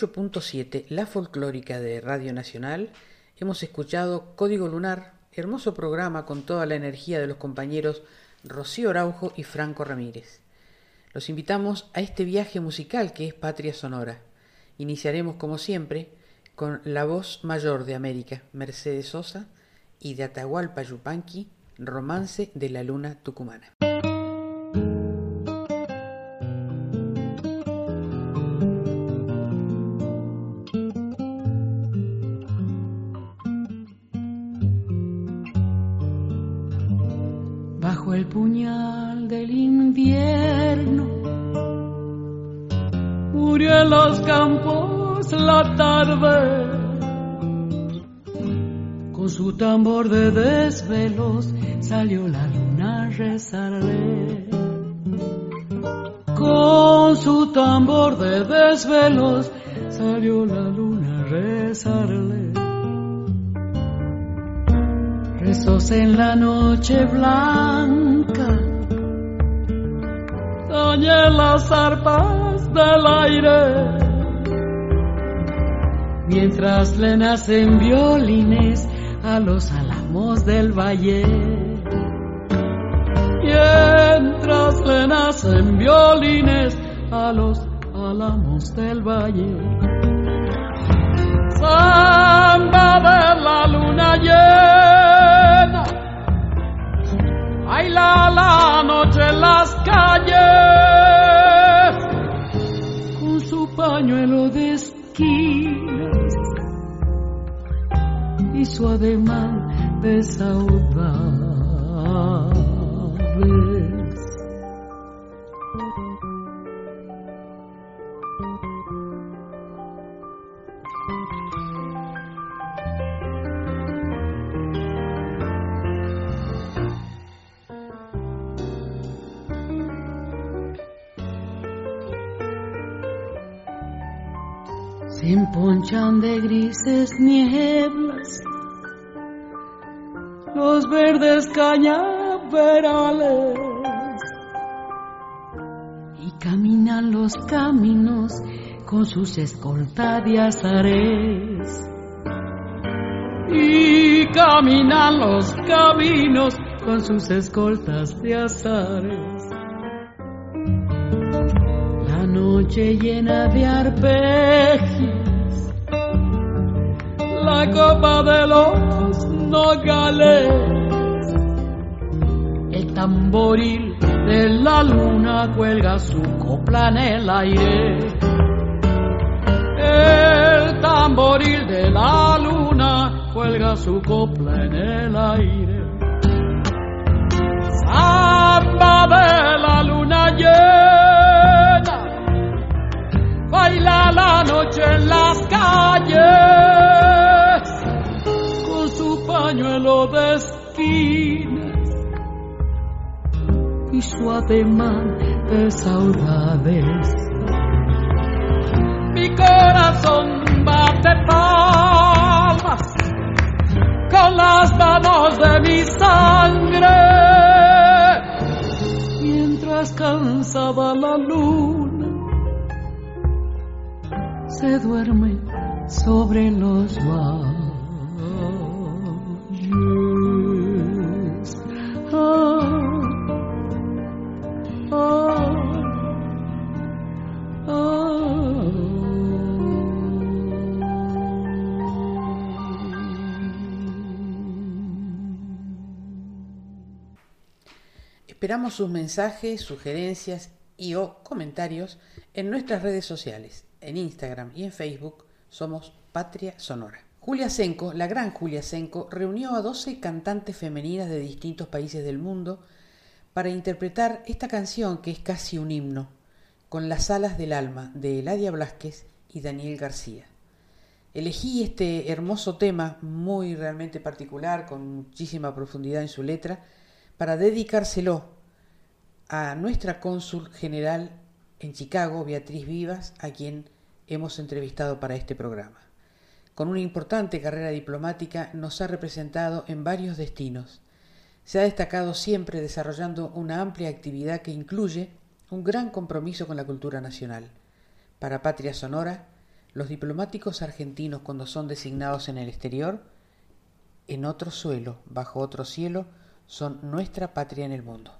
98.7, la folclórica de Radio Nacional, hemos escuchado Código Lunar, hermoso programa con toda la energía de los compañeros Rocío Araujo y Franco Ramírez. Los invitamos a este viaje musical que es Patria Sonora. Iniciaremos como siempre con la voz mayor de América, Mercedes Sosa, y de Atahualpa Yupanqui, Romance de la Luna Tucumana. El puñal del invierno. Murió en los campos la tarde, con su tambor de desvelos salió la luna a rezarle. Con su tambor de desvelos salió la luna a rezarle rezos en la noche blanca. Soñé las arpas del aire, mientras le nacen violines a los álamos del valle. Mientras le nacen violines a los álamos del valle. Samba de la luna llena. Baila la noche en las calles. Con su pañuelo de esquinas. Y su ademán de de grises nieblas. Los verdes cañaverales. Y caminan los caminos con sus escoltas de azares y caminan los caminos con sus escoltas de azares. La noche llena de arpegios la copa de los nogales. El tamboril de la luna cuelga su copla en el aire. El tamboril de la luna cuelga su copla en el aire. Samba de la luna llena, baila la noche en las calles de esquinas y su ademán de saudades. Mi corazón bate palmas con las manos de mi sangre mientras cansada la luna se duerme sobre los valles. Esperamos sus mensajes, sugerencias y o comentarios en nuestras redes sociales. En Instagram y en Facebook somos Patria Sonora. Julia Senko, la gran Julia Senko, reunió a 12 cantantes femeninas de distintos países del mundo para interpretar esta canción que es casi un himno, con las alas del alma de Eladia Blasquez y Daniel García. Elegí este hermoso tema, muy realmente particular, con muchísima profundidad en su letra, para dedicárselo a nuestra cónsul general en Chicago, Beatriz Vivas, a quien hemos entrevistado para este programa. Con una importante carrera diplomática nos ha representado en varios destinos. Se ha destacado siempre desarrollando una amplia actividad que incluye un gran compromiso con la cultura nacional. Para Patria Sonora, los diplomáticos argentinos cuando son designados en el exterior, en otro suelo, bajo otro cielo, son nuestra patria en el mundo.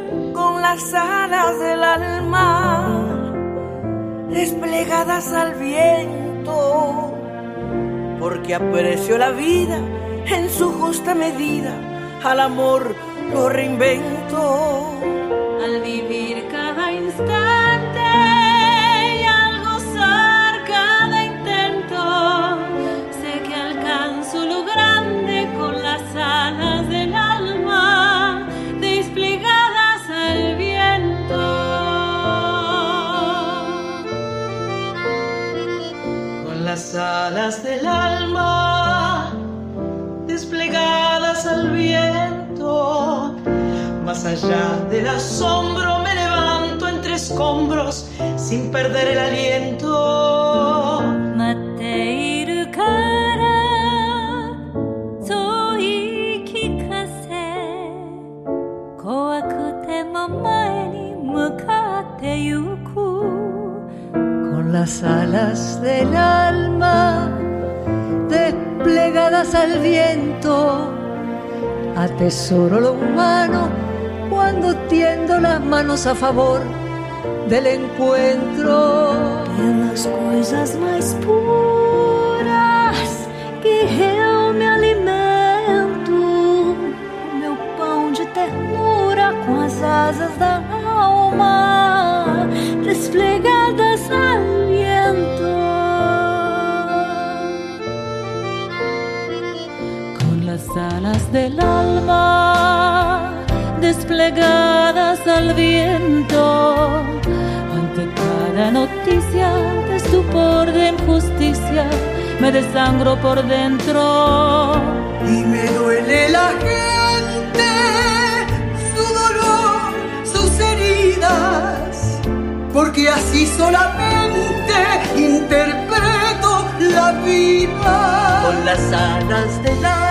las alas del alma desplegadas al viento, porque aprecio la vida en su justa medida, al amor lo reinvento. Al vivir alas del alma desplegadas al viento. Más allá del asombro me levanto entre escombros sin perder el aliento las alas del alma desplegadas al viento. Atesoro lo humano cuando tiendo las manos a favor del encuentro. De las cosas más puras que eu me alimento, meu pão de ternura com as asas da alma desplegada. Alas del alma desplegadas al viento. Ante cada noticia de estupor de injusticia, me desangro por dentro. Y me duele la gente, su dolor, sus heridas, porque así solamente interpreto la vida con las alas del alma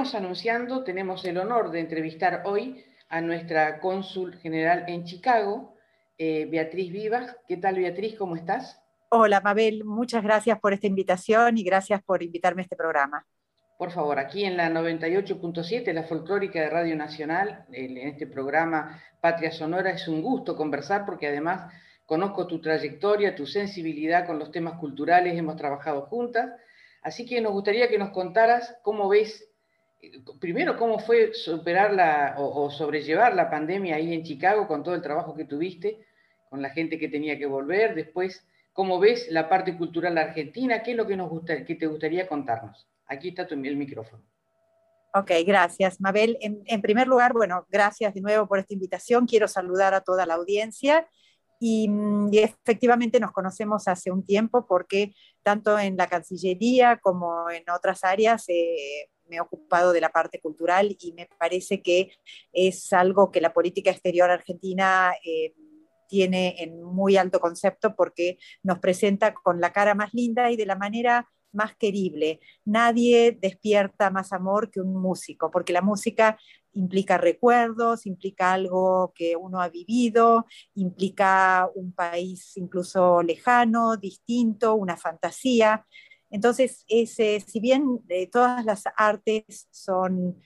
veníamos anunciando, tenemos el honor de entrevistar hoy a nuestra cónsul general en Chicago, eh, Beatriz Vivas. ¿Qué tal, Beatriz? ¿Cómo estás? Hola, Mabel. Muchas gracias por esta invitación y gracias por invitarme a este programa. Por favor, aquí en la 98.7, la folclórica de Radio Nacional, en este programa Patria Sonora, es un gusto conversar porque además conozco tu trayectoria, tu sensibilidad con los temas culturales, hemos trabajado juntas, así que nos gustaría que nos contaras cómo ves, primero, cómo fue superar la, o, sobrellevar la pandemia ahí en Chicago con todo el trabajo que tuviste, con la gente que tenía que volver, después, cómo ves la parte cultural argentina, qué es lo que, nos gusta, que te gustaría contarnos. Aquí está tu, el micrófono. Ok, gracias, Mabel. En, primer lugar, bueno, gracias de nuevo por esta invitación. Quiero saludar a toda la audiencia. Y, mm, efectivamente nos conocemos hace un tiempo porque tanto en la Cancillería como en otras áreas eh, me he ocupado de la parte cultural y me parece que es algo que la política exterior argentina eh, tiene en muy alto concepto porque nos presenta con la cara más linda y de la manera más querible. Nadie despierta más amor que un músico, porque la música implica recuerdos, implica algo que uno ha vivido, implica un país incluso lejano, distinto, una fantasía. Entonces, ese, si bien eh, todas las artes son,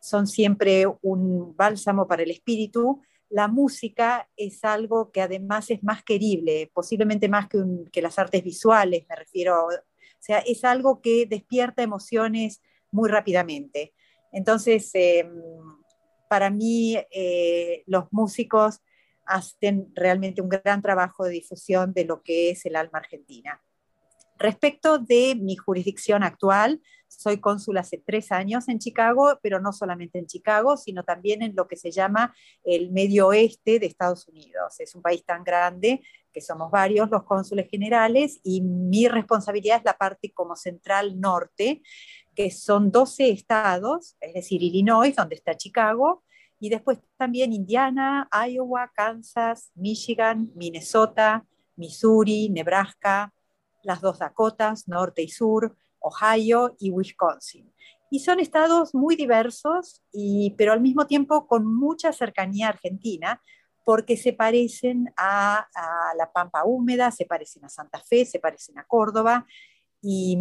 son siempre un bálsamo para el espíritu, la música es algo que además es más querible, posiblemente más que, las artes visuales, me refiero o sea, es algo que despierta emociones muy rápidamente. Entonces, em, para mí, eh, los músicos hacen realmente un gran trabajo de difusión de lo que es el alma argentina. Respecto de mi jurisdicción actual, soy cónsul hace tres años en Chicago, pero no solamente en Chicago, sino también en lo que se llama el medio oeste de Estados Unidos. Es un país tan grande que somos varios los cónsules generales y mi responsabilidad es la parte como central norte, que son 12 estados, es decir, Illinois, donde está Chicago, y después también Indiana, Iowa, Kansas, Michigan, Minnesota, Missouri, Nebraska, las dos Dakotas, norte y sur, Ohio y Wisconsin. Y son estados muy diversos, y, pero al mismo tiempo con mucha cercanía a Argentina, porque se parecen a, la Pampa Húmeda, se parecen a Santa Fe, se parecen a Córdoba, y,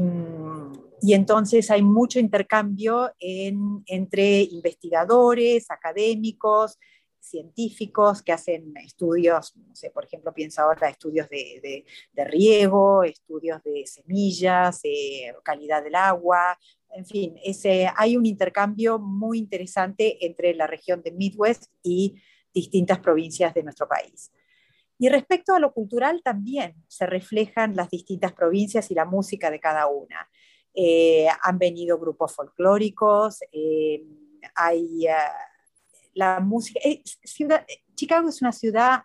entonces hay mucho intercambio entre investigadores, académicos, científicos que hacen estudios, no sé, por ejemplo, pienso ahora estudios de, riego, estudios de semillas, calidad del agua, en fin, ese, hay un intercambio muy interesante entre la región de Midwest y distintas provincias de nuestro país. Y respecto a lo cultural también se reflejan las distintas provincias y la música de cada una. Eh, han venido grupos folclóricos, eh, hay... Eh, la música. Eh, ciudad, Chicago es una ciudad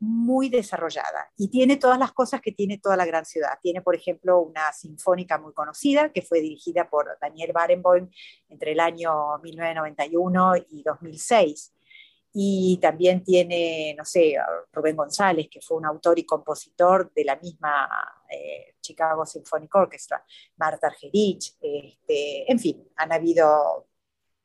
muy desarrollada y tiene todas las cosas que tiene toda la gran ciudad. Tiene, por ejemplo, una sinfónica muy conocida que fue dirigida por Daniel Barenboim entre el año 1991 y 2006. Y también tiene, no sé, Rubén González, que fue un autor y compositor de la misma eh, Chicago Symphonic Orchestra, Marta Argerich, este, en fin, han habido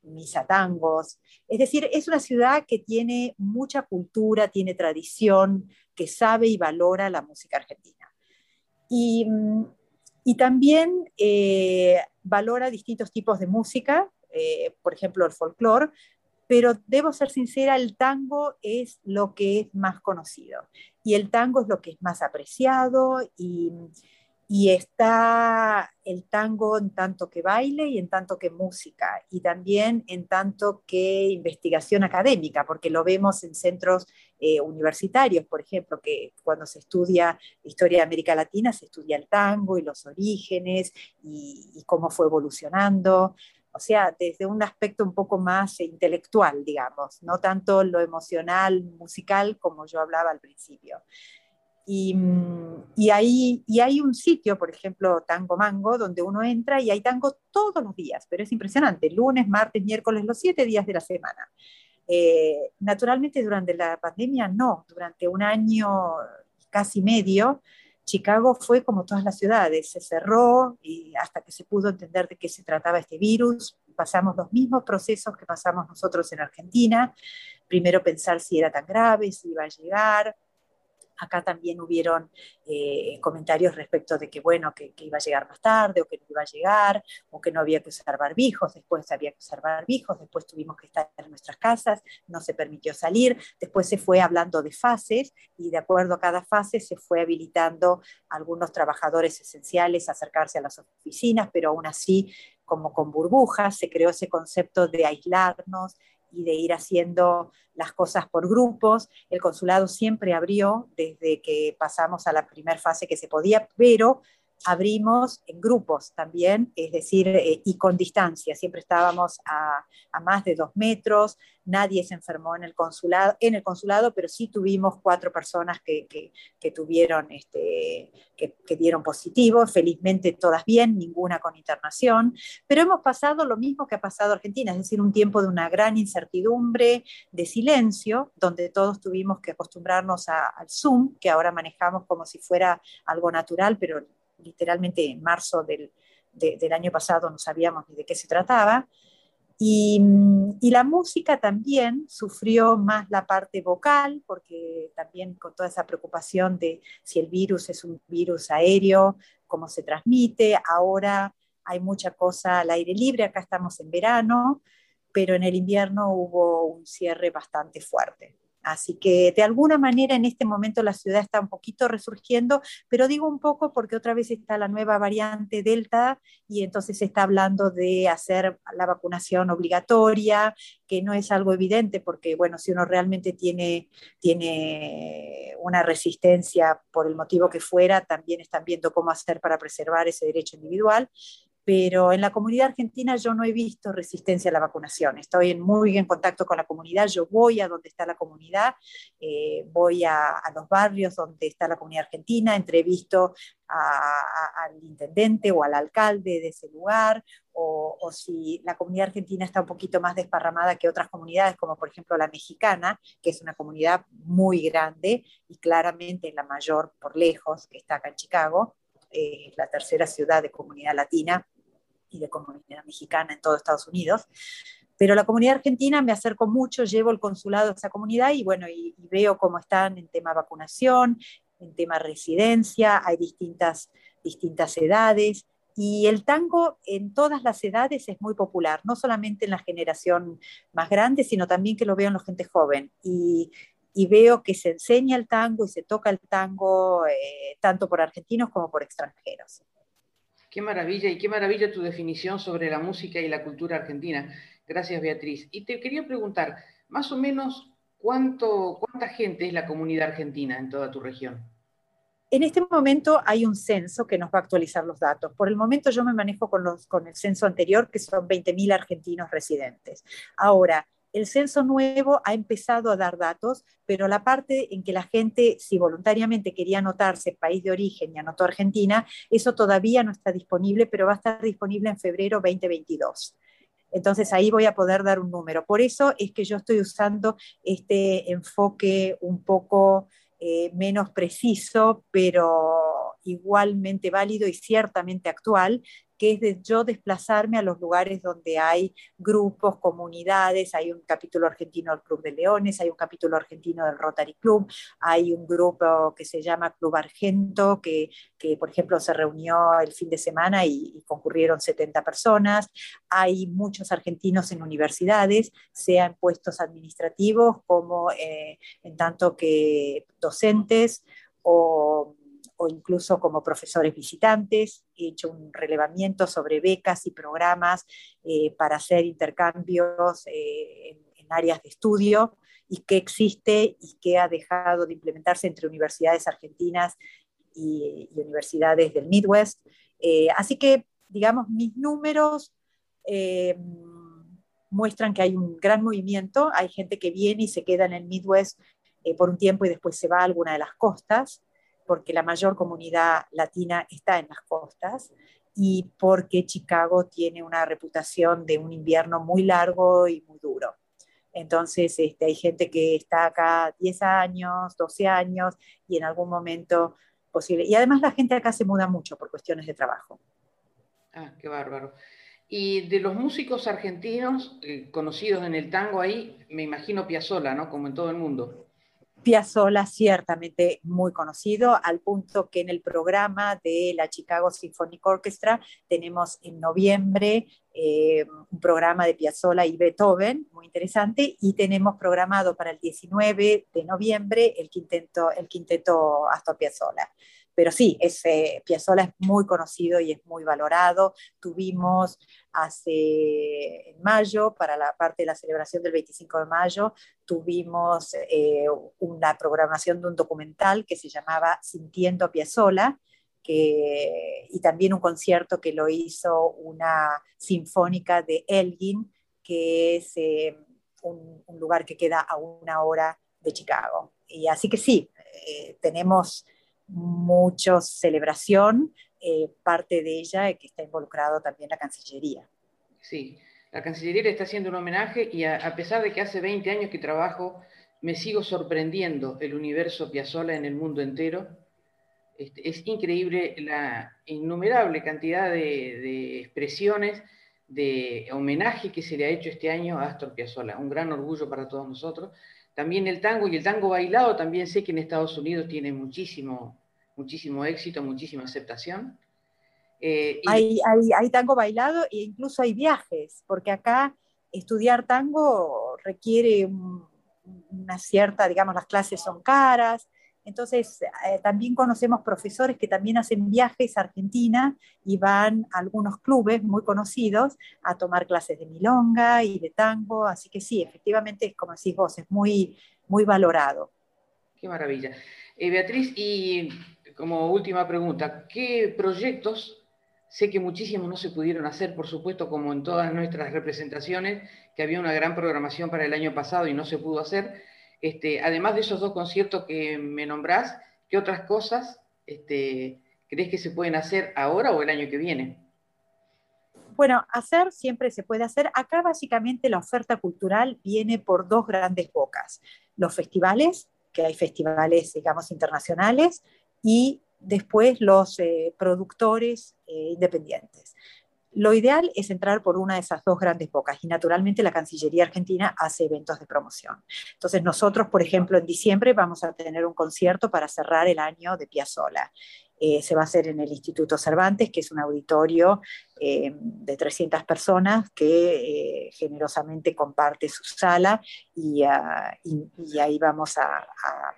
misa tangos. Es decir, es una ciudad que tiene mucha cultura, tiene tradición, que sabe y valora la música argentina. Y, mm, también eh, valora distintos tipos de música, eh, por ejemplo, el folclore, pero debo ser sincera, el tango es lo que es más conocido y el tango es lo que es más apreciado y, y está el tango en tanto que baile y en tanto que música, y también en tanto que investigación académica, porque lo vemos en centros eh, universitarios, por ejemplo, que cuando se estudia historia de América Latina se estudia el tango y los orígenes y, y cómo fue evolucionando. O sea, desde un aspecto un poco más intelectual, digamos, no tanto lo emocional, musical, como yo hablaba al principio. Y, y, ahí, y hay un sitio, por ejemplo, Tango Mango, donde uno entra y hay tango todos los días, pero es impresionante, lunes, martes, miércoles, los siete días de la semana. Eh, naturalmente durante la pandemia no, durante un año casi medio, Chicago fue como todas las ciudades, se cerró y hasta que se pudo entender de qué se trataba este virus, pasamos los mismos procesos que pasamos nosotros en Argentina, primero pensar si era tan grave, si iba a llegar, Acá también hubieron eh, comentarios respecto de que, bueno, que, iba a llegar más tarde o que no iba a llegar o que no había que usar barbijos, después había que usar barbijos, después tuvimos que estar en nuestras casas, no se permitió salir, después se fue hablando de fases y de acuerdo a cada fase se fue habilitando a algunos trabajadores esenciales a acercarse a las oficinas, pero aún así como con burbujas, se creó ese concepto de aislarnos y de ir haciendo las cosas por grupos. El consulado siempre abrió desde que pasamos a la primera fase que se podía, pero abrimos en grupos también, es decir, eh, y con distancia. Siempre estábamos a, más de dos metros, nadie se enfermó en el consulado, en el consulado pero sí tuvimos cuatro personas que, tuvieron, este, que, dieron positivo, felizmente todas bien, ninguna con internación, pero hemos pasado lo mismo que ha pasado Argentina, es decir, un tiempo de una gran incertidumbre, de silencio, donde todos tuvimos que acostumbrarnos al Zoom, que ahora manejamos como si fuera algo natural, pero literalmente en marzo del, año pasado no sabíamos ni de qué se trataba. Y, la música también sufrió más la parte vocal, porque también con toda esa preocupación de si el virus es un virus aéreo, cómo se transmite. Ahora hay mucha cosa al aire libre, acá estamos en verano, pero en el invierno hubo un cierre bastante fuerte. Así que de alguna manera en este momento la ciudad está un poquito resurgiendo, pero digo un poco porque otra vez está la nueva variante Delta y entonces se está hablando de hacer la vacunación obligatoria, que no es algo evidente porque, bueno, si uno realmente tiene, tiene una resistencia por el motivo que fuera, también están viendo cómo hacer para preservar ese derecho individual pero en la comunidad argentina yo no he visto resistencia a la vacunación. Estoy muy en contacto con la comunidad, yo voy a donde está la comunidad, eh, voy a, los barrios donde está la comunidad argentina, entrevisto al intendente o al alcalde de ese lugar, o, o, si la comunidad argentina está un poquito más desparramada que otras comunidades, como por ejemplo la mexicana, que es una comunidad muy grande y claramente la mayor por lejos, que está acá en Chicago, eh, la tercera ciudad de comunidad latina y de comunidad mexicana en todo Estados Unidos. Pero la comunidad argentina me acerco mucho, llevo el consulado a esa comunidad y bueno, y, veo cómo están en tema vacunación, en tema residencia, hay distintas, distintas edades. Y el tango en todas las edades es muy popular, no solamente en la generación más grande, sino también que lo veo en la gente joven. Y, y veo que se enseña el tango y se toca el tango eh, tanto por argentinos como por extranjeros. Qué maravilla y qué maravilla tu definición sobre la música y la cultura argentina. Gracias, Beatriz. Y te quería preguntar, más o menos, ¿cuánto, ¿cuánta gente es la comunidad argentina en toda tu región? En este momento hay un censo que nos va a actualizar los datos. Por el momento yo me manejo con, con el censo anterior, que son 20.000 argentinos residentes. Ahora, el censo nuevo ha empezado a dar datos, pero la parte en que la gente, si voluntariamente quería anotarse país de origen y anotó Argentina, eso todavía no está disponible, pero va a estar disponible en febrero 2022. Entonces ahí voy a poder dar un número. Por eso es que yo estoy usando este enfoque un poco eh, menos preciso, pero igualmente válido y ciertamente actual, que es de yo desplazarme a los lugares donde hay grupos, comunidades, hay un capítulo argentino del Club de Leones, hay un capítulo argentino del Rotary Club, hay un grupo que se llama Club Argento, que, que por ejemplo se reunió el fin de semana y, concurrieron 70 personas, hay muchos argentinos en universidades, sea en puestos administrativos como eh, en tanto que docentes o o incluso como profesores visitantes. He hecho un relevamiento sobre becas y programas eh, para hacer intercambios eh, en, áreas de estudio y qué existe y qué ha dejado de implementarse entre universidades argentinas y, universidades del Midwest. Eh, así que, digamos, mis números muestran que hay un gran movimiento, hay gente que viene y se queda en el Midwest por un tiempo y después se va a alguna de las costas porque la mayor comunidad latina está en las costas y porque Chicago tiene una reputación de un invierno muy largo y muy duro. Entonces, este, hay gente que está acá 10 años, 12 años y en algún momento posible. Y además la gente acá se muda mucho por cuestiones de trabajo. Ah, qué bárbaro. Y de los músicos argentinos eh, conocidos en el tango ahí, me imagino Piazzolla, ¿no? Como en todo el mundo. Piazzolla ciertamente muy conocido, al punto que en el programa de la Chicago Symphonic Orchestra tenemos en noviembre eh, un programa de Piazzolla y Beethoven, muy interesante, y tenemos programado para el 19 de noviembre el quinteto, el quinteto Astor Piazzolla pero sí, ese Piazzolla es muy conocido y es muy valorado. Tuvimos hace en mayo, para la parte de la celebración del 25 de mayo, tuvimos eh, una programación de un documental que se llamaba Sintiendo a Piazzolla, que, y también un concierto que lo hizo una sinfónica de Elgin, que es eh, un, lugar que queda a una hora de Chicago. Y así que sí, eh, tenemos mucha celebración, eh, parte de ella que está involucrado también la Cancillería. Sí, la Cancillería le está haciendo un homenaje y a, pesar de que hace 20 años que trabajo, me sigo sorprendiendo el universo Piazzolla en el mundo entero. Este, es increíble la innumerable cantidad de, de, expresiones de homenaje que se le ha hecho este año a Astor Piazzolla. Un gran orgullo para todos nosotros. También el tango y el tango bailado, también sé que en Estados Unidos tiene muchísimo, muchísimo éxito, muchísima aceptación. Eh, hay, hay, tango bailado e incluso hay viajes, porque acá estudiar tango requiere una cierta, digamos, las clases son caras, entonces, eh, también conocemos profesores que también hacen viajes a Argentina y van a algunos clubes muy conocidos a tomar clases de milonga y de tango. Así que sí, efectivamente, como decís vos, es muy, muy valorado. Qué maravilla. Eh, Beatriz, y como última pregunta, ¿qué proyectos? Sé que muchísimos no se pudieron hacer, por supuesto, como en todas nuestras representaciones, que había una gran programación para el año pasado y no se pudo hacer este, además de esos dos conciertos que me nombrás, ¿qué otras cosas este, crees que se pueden hacer ahora o el año que viene? Bueno, hacer siempre se puede hacer. Acá básicamente la oferta cultural viene por dos grandes bocas. Los festivales, que hay festivales, digamos, internacionales, y después los eh, productores eh, independientes. Lo ideal es entrar por una de esas dos grandes bocas y naturalmente la Cancillería Argentina hace eventos de promoción. Entonces nosotros, por ejemplo, en diciembre vamos a tener un concierto para cerrar el año de Piazzolla eh, se va a hacer en el Instituto Cervantes, que es un auditorio eh, de 300 personas que eh, generosamente comparte su sala y, ah, ahí vamos a,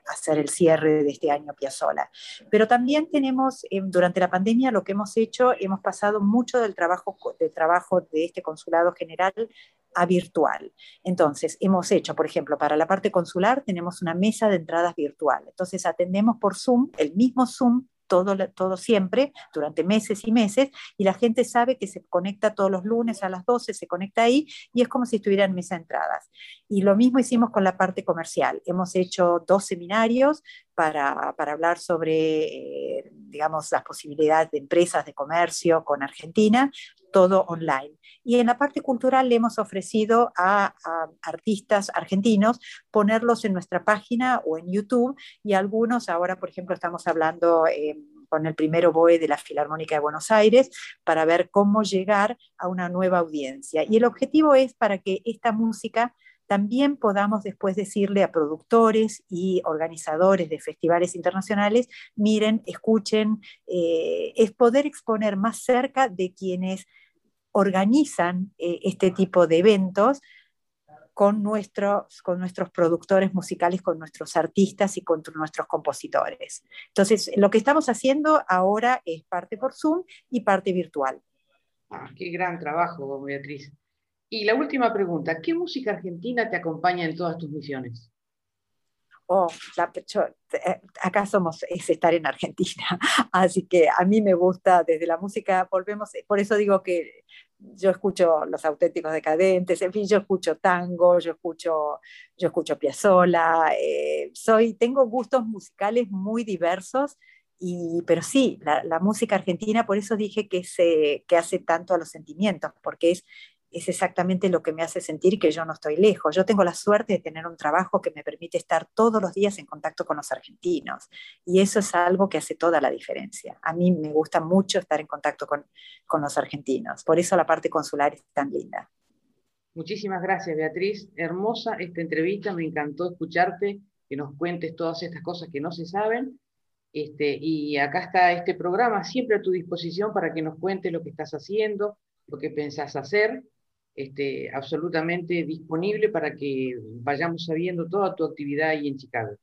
hacer el cierre de este año Piazzola. Pero también tenemos, durante la pandemia, lo que hemos hecho, hemos pasado mucho del trabajo, del trabajo de este consulado general a virtual. Entonces, hemos hecho, por ejemplo, para la parte consular tenemos una mesa de entradas virtual. Entonces, atendemos por Zoom, el mismo Zoom todo, todo siempre, durante meses y meses, y la gente sabe que se conecta todos los lunes a las 12, se conecta ahí, y es como si estuviera en mesa de entradas. Y lo mismo hicimos con la parte comercial. Hemos hecho dos seminarios para, para hablar sobre, eh, digamos, las posibilidades de empresas de comercio con Argentina, todo online. Y en la parte cultural le hemos ofrecido a, artistas argentinos ponerlos en nuestra página o en YouTube y algunos, ahora por ejemplo estamos hablando... Eh, con el primer oboe de la Filarmónica de Buenos Aires para ver cómo llegar a una nueva audiencia. Y el objetivo es para que esta música también podamos después decirle a productores y organizadores de festivales internacionales, miren, escuchen, eh, es poder exponer más cerca de quienes organizan eh, este tipo de eventos con nuestros, con nuestros productores musicales, con nuestros artistas y con nuestros compositores. Entonces, lo que estamos haciendo ahora es parte por Zoom y parte virtual. Ah, qué gran trabajo, Beatriz. Y la última pregunta, ¿qué música argentina te acompaña en todas tus misiones? Oh, eh, acá somos, es estar en Argentina. Así que a mí me gusta desde la música, volvemos, eh, por eso digo que yo escucho los auténticos decadentes, en fin, yo escucho tango, yo escucho, yo escucho Piazzolla, eh, soy, tengo gustos musicales muy diversos, y, pero sí, la, la, música argentina, por eso dije que, se, que hace tanto a los sentimientos, porque es es exactamente lo que me hace sentir que yo no estoy lejos. Yo tengo la suerte de tener un trabajo que me permite estar todos los días en contacto con los argentinos y eso es algo que hace toda la diferencia. A mí me gusta mucho estar en contacto con, con los argentinos, por eso la parte consular es tan linda. Muchísimas gracias, Beatriz. Hermosa esta entrevista, me encantó escucharte que nos cuentes todas estas cosas que no se saben. Este, y acá está este programa siempre a tu disposición para que nos cuentes lo que estás haciendo, lo que pensás hacer, este, absolutamente disponible para que vayamos sabiendo toda tu actividad ahí en Chicago.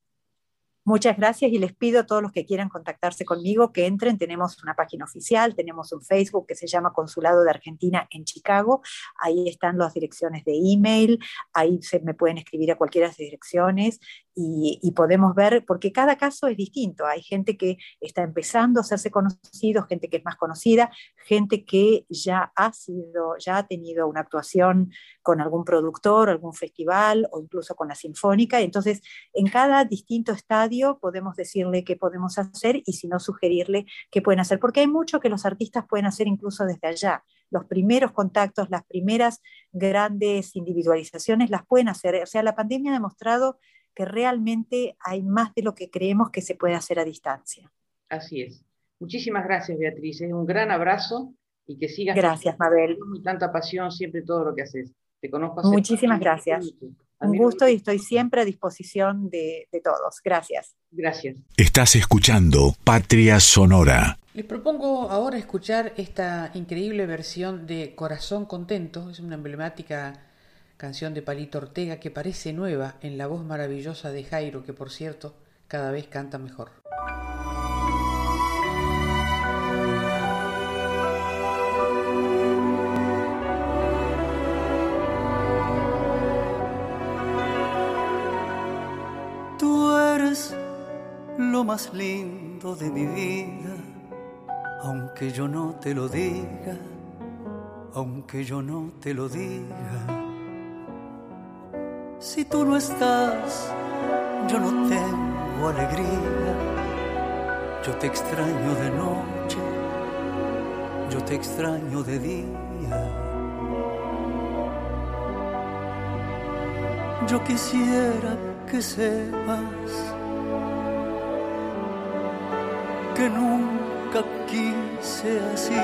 Muchas gracias y les pido a todos los que quieran contactarse conmigo que entren. Tenemos una página oficial, tenemos un Facebook que se llama Consulado de Argentina en Chicago. Ahí están las direcciones de email, ahí se me pueden escribir a cualquiera de las direcciones y, podemos ver, porque cada caso es distinto. Hay gente que está empezando a hacerse conocido, gente que es más conocida, gente que ya ha sido, ya ha tenido una actuación con algún productor, algún festival o incluso con la sinfónica. Entonces, en cada distinto estadio podemos decirle qué podemos hacer y si no sugerirle qué pueden hacer, porque hay mucho que los artistas pueden hacer incluso desde allá. Los primeros contactos, las primeras grandes individualizaciones las pueden hacer. O sea, la pandemia ha demostrado que realmente hay más de lo que creemos que se puede hacer a distancia. Así es. Muchísimas gracias, Beatriz. Un gran abrazo y que sigas. Gracias, Mabel. Con tanta pasión siempre todo lo que haces. Te conozco. Muchísimas gracias. Un gusto y estoy siempre a disposición de, de todos. Gracias. Gracias. Estás escuchando Patria Sonora. Les propongo ahora escuchar esta increíble versión de Corazón Contento. Es una emblemática canción de Palito Ortega que parece nueva en la voz maravillosa de Jairo, que por cierto cada vez canta mejor. Tú eres lo más lindo de mi vida, aunque yo no te lo diga, aunque yo no te lo diga si tú no estás, yo no tengo alegría. Yo te extraño de noche, yo te extraño de día. Yo quisiera que sepas que nunca quise así.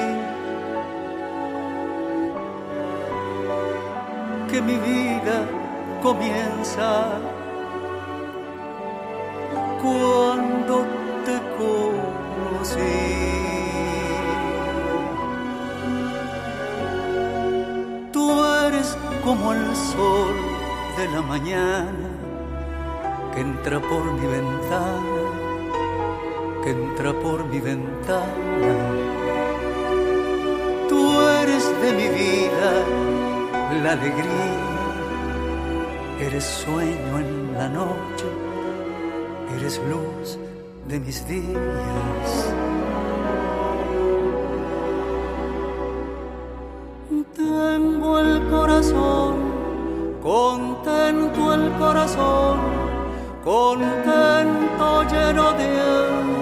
Que mi vida comienza cuando te conocí. Tú eres como el sol de la mañana que entra por mi ventana, que entra por mi ventana. Tú eres de mi vida la alegría Eres sueño en la noche, eres luz de mis días. Tengo el corazón, contento el corazón, contento lleno de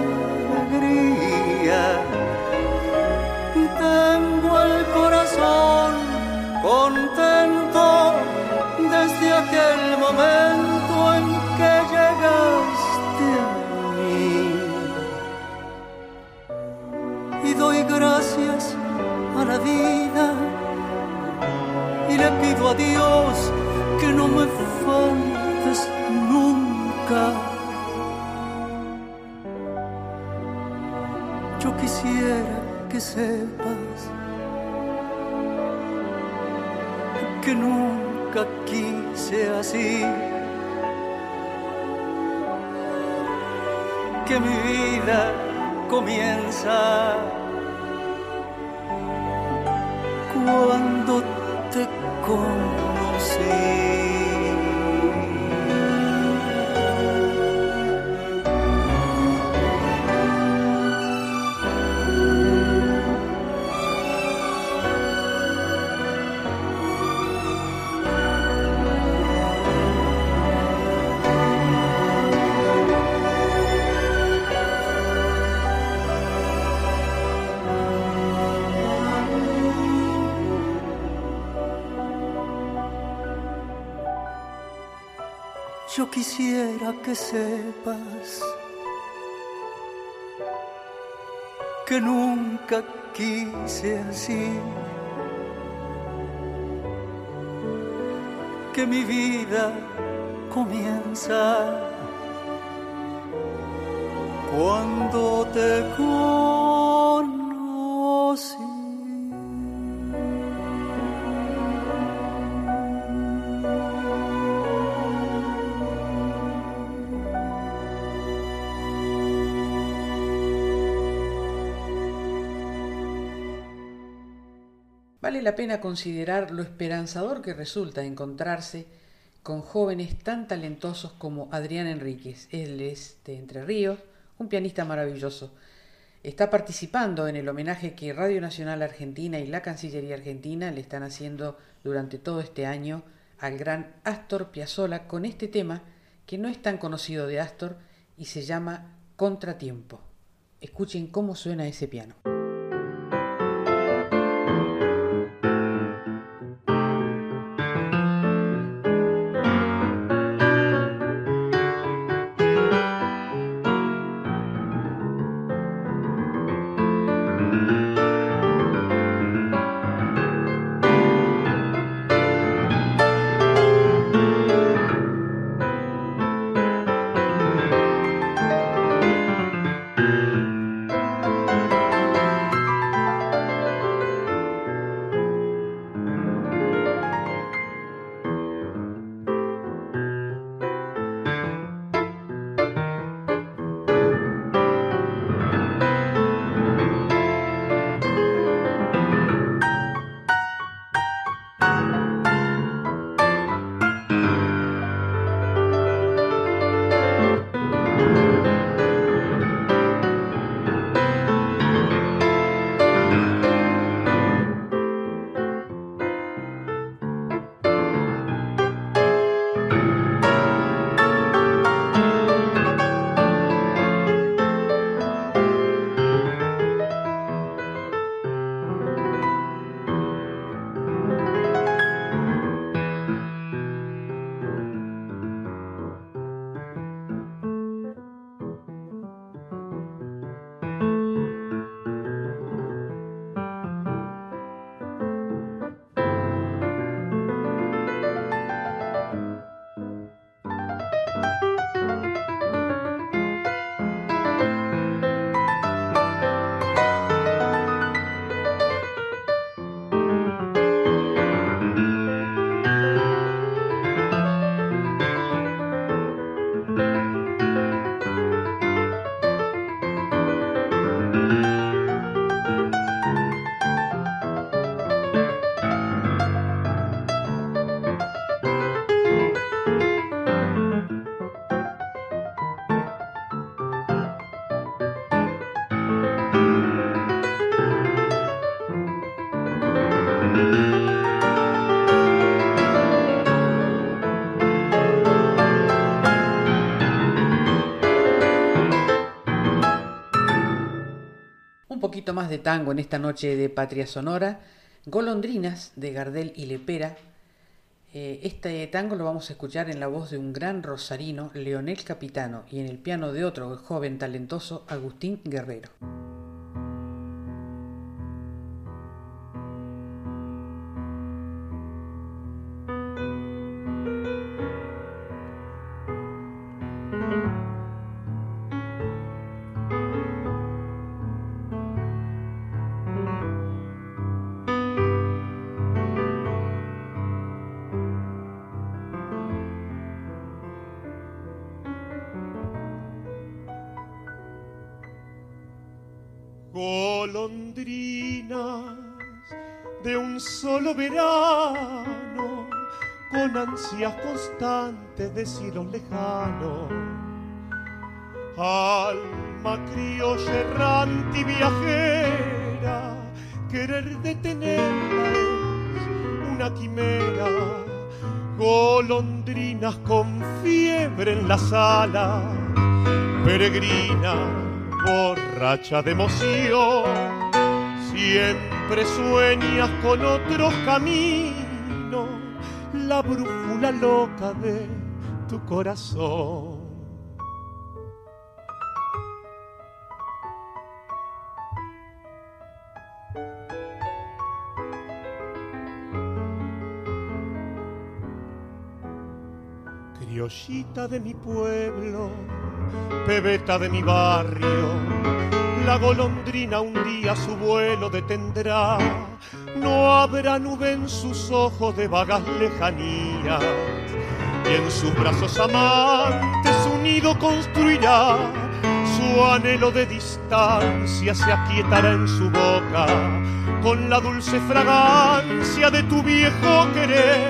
a Dios que no me faltes nunca. Yo quisiera que sepas que nunca aquí sea así. Que mi vida comienza cuando te conocí. Yo quisiera que sepas que nunca quise así, que mi vida comienza cuando te conocí. Vale la pena considerar lo esperanzador que resulta encontrarse con jóvenes tan talentosos como Adrián Enríquez. Él es de Entre Ríos, un pianista maravilloso. Está participando en el homenaje que Radio Nacional Argentina y la Cancillería Argentina le están haciendo durante todo este año al gran Astor Piazzolla con este tema que no es tan conocido de Astor y se llama Contratiempo. Escuchen cómo suena ese piano. Más de tango en esta noche de Patria Sonora. Golondrinas de Gardel y Lepera. Eh, este tango lo vamos a escuchar en la voz de un gran rosarino, Leonel Capitano, y en el piano de otro joven talentoso, Agustín Guerrero. Ansias constantes de cielos lejanos. Alma criolla errante y viajera, querer detenerla es una quimera. Golondrinas con fiebre en la sala, peregrina, borracha de emoción, siempre sueñas con otro camino, la brújula loca de tu corazón. Criollita de mi pueblo, pebeta de mi barrio. La golondrina un día su vuelo detendrá, no habrá nube en sus ojos de vagas lejanías, y en sus brazos amantes su nido construirá, su anhelo de distancia se aquietará en su boca, con la dulce fragancia de tu viejo querer,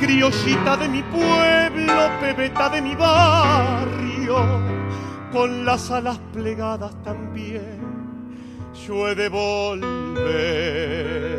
criollita de mi pueblo, pebeta de mi barrio con las alas plegadas también yo he de volver.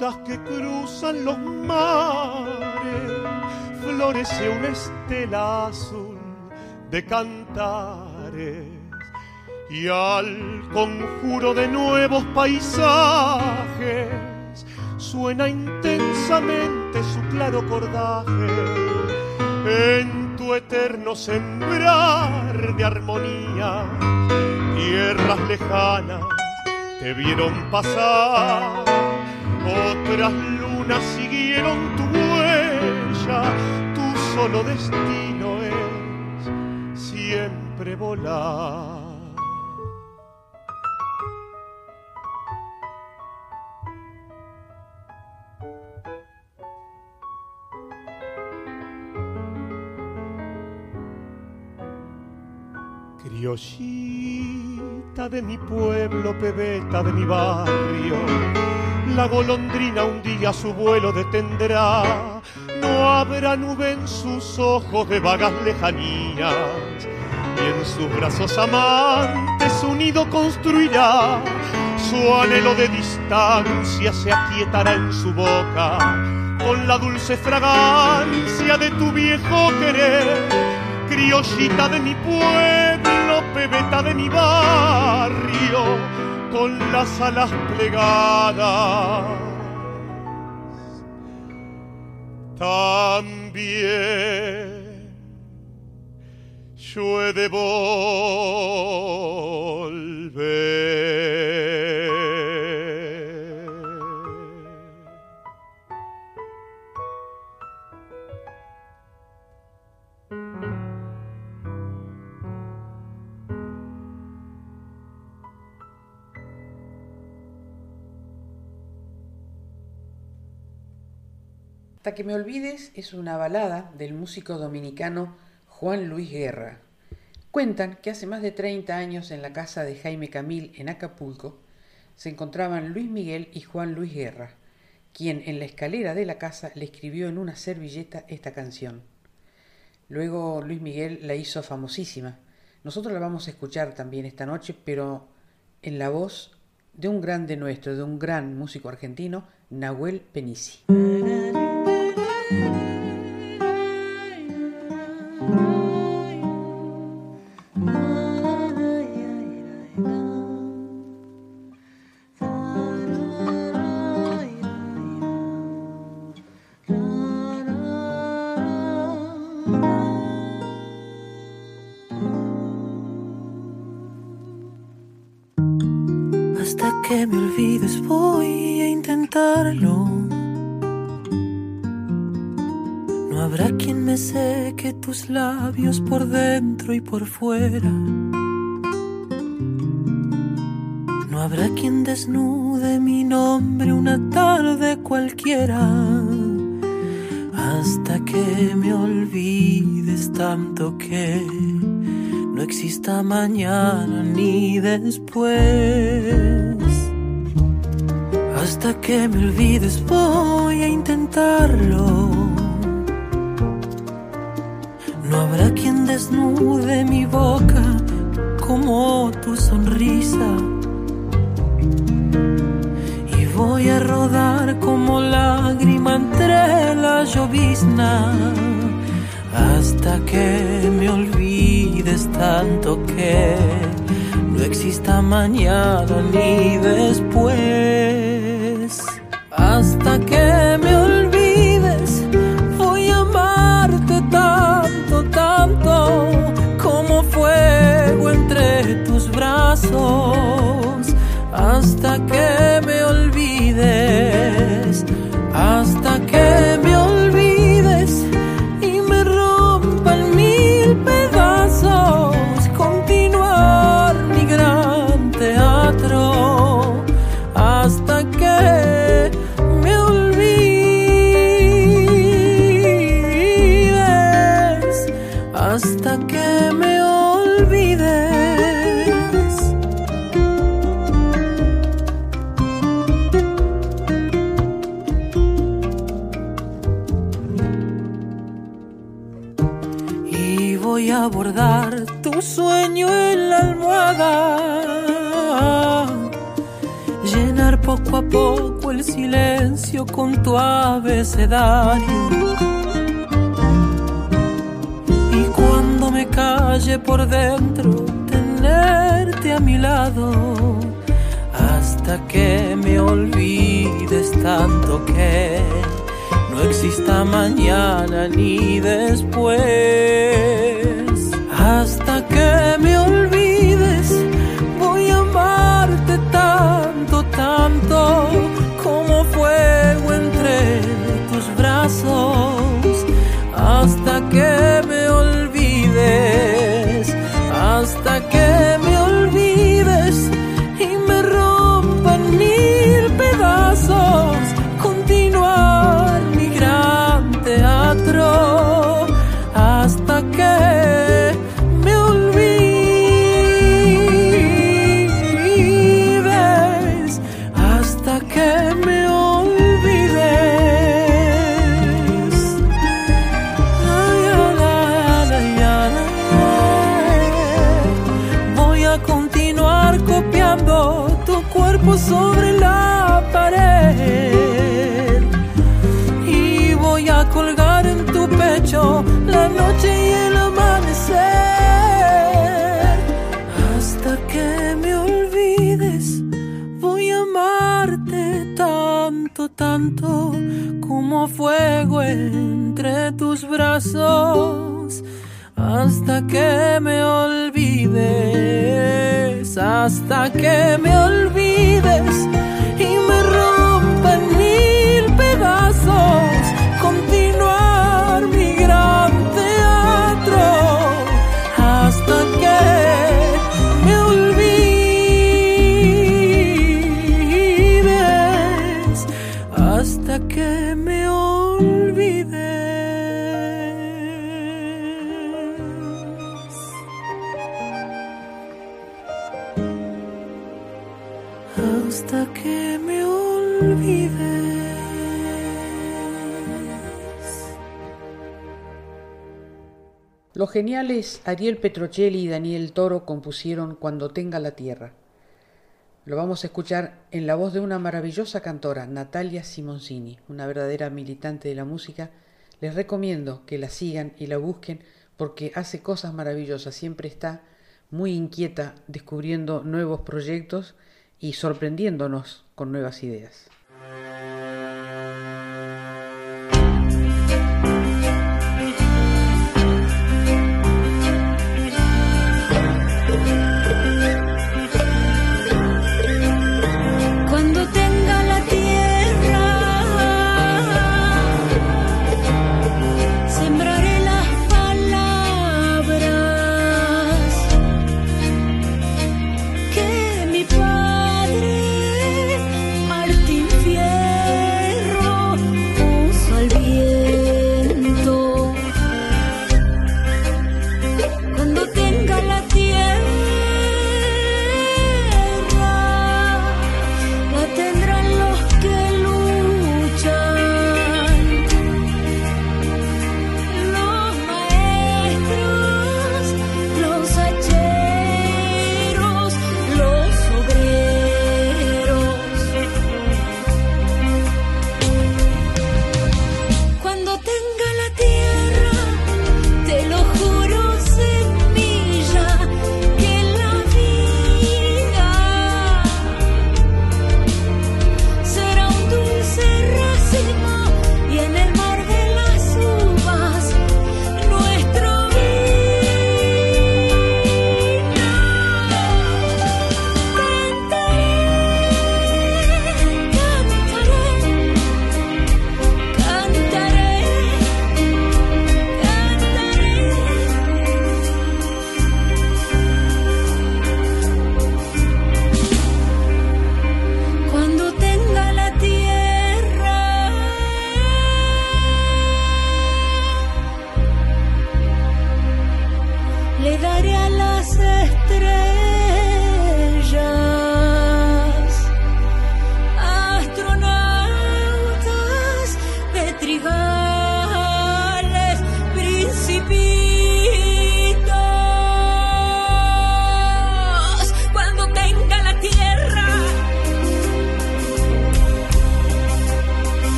Que cruzan los mares florece una estela azul de cantares. Y al conjuro de nuevos paisajes suena intensamente su claro cordaje. En tu eterno sembrar de armonía tierras lejanas te vieron pasar otras lunas siguieron tu huella solo destino es siempre volar. Criollita de mi pueblo, pebeta de mi barrio, la golondrina un día su vuelo detendrá. No habrá nube en sus ojos de vagas lejanías, y en sus brazos amantes su nido construirá, su anhelo de distancia se aquietará en su boca, con la dulce fragancia de tu viejo querer, criollita de mi pueblo, pebeta de mi barrio, con las alas plegadas también yo he de volver. Hasta que me olvides es una balada del músico dominicano Juan Luis Guerra. Cuentan que hace más de 30 años en la casa de Jaime Camil en Acapulco se encontraban Luis Miguel y Juan Luis Guerra, quien en la escalera de la casa le escribió en una servilleta esta canción. Luego Luis Miguel la hizo famosísima. Nosotros la vamos a escuchar también esta noche, pero en la voz de un grande nuestro, de un gran músico argentino, Nahuel Penici. Y por fuera. No habrá quien desnude mi nombre una tarde cualquiera. Hasta que me olvides tanto que no exista mañana ni después. Hasta que me olvides voy a intentarlo. Desnude mi boca como tu sonrisa. Y voy a rodar como lágrima entre la llovizna hasta que me olvides tanto que no exista mañana ni después. entre tus brazos hasta que me olvides. Silencio con tu abecedario. Y cuando me calle por dentro, tenerte a mi lado, hasta que me olvides tanto que no exista mañana ni después. Hasta que me olvides, brazos. Hasta que fuego entre tus brazos hasta que me olvides, hasta que me olvides Geniales Ariel Petrocelli y Daniel Toro compusieron Cuando tenga la tierra. Lo vamos a escuchar en la voz de una maravillosa cantora, Natalia Simoncini, una verdadera militante de la música. Les recomiendo que la sigan y la busquen porque hace cosas maravillosas, siempre está muy inquieta descubriendo nuevos proyectos y sorprendiéndonos con nuevas ideas.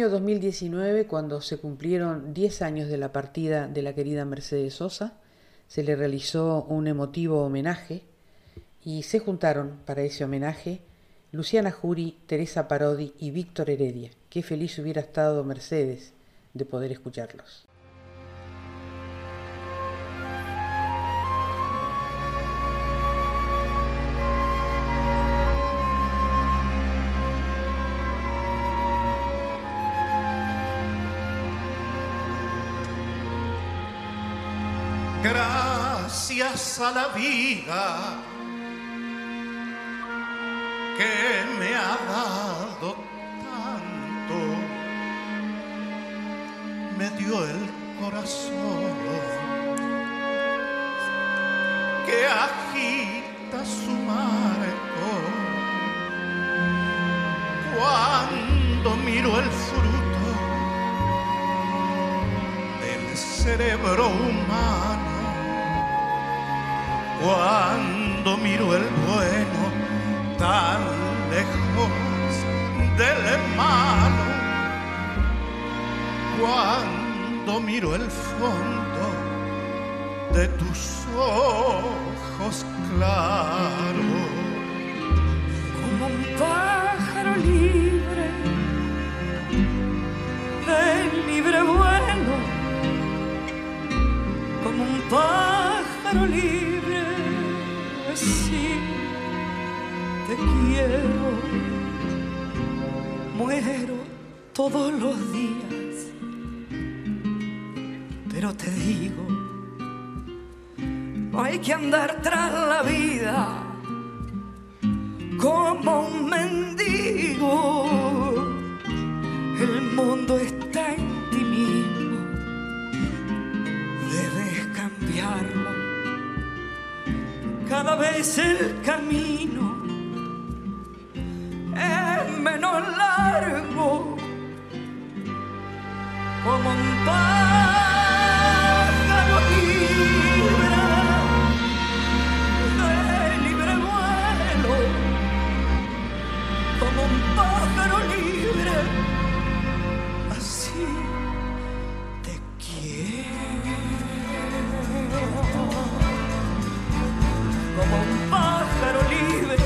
Año 2019, cuando se cumplieron 10 años de la partida de la querida Mercedes Sosa, se le realizó un emotivo homenaje y se juntaron para ese homenaje Luciana Jury, Teresa Parodi y Víctor Heredia. Qué feliz hubiera estado Mercedes de poder escucharlos. A la vida que me ha dado tanto, me dio el corazón que agita su marco. Cuando miro el fruto del cerebro humano cuando miro el bueno tan lejos del malo, cuando miro el fondo de tus ojos claros, como un pájaro libre, de libre vuelo, como un pájaro libre, así te quiero, muero todos los días, pero te digo, no hay que andar tras la vida como un mendigo. El mundo está en ti mismo, debes cambiarlo. Cada vez el camino es menos largo, como un pájaro para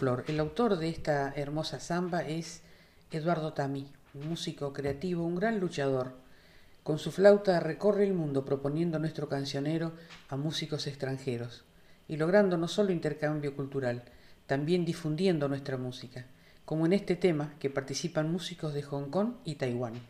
El autor de esta hermosa samba es Eduardo Tami, un músico creativo, un gran luchador. Con su flauta recorre el mundo proponiendo nuestro cancionero a músicos extranjeros y logrando no solo intercambio cultural, también difundiendo nuestra música, como en este tema que participan músicos de Hong Kong y Taiwán.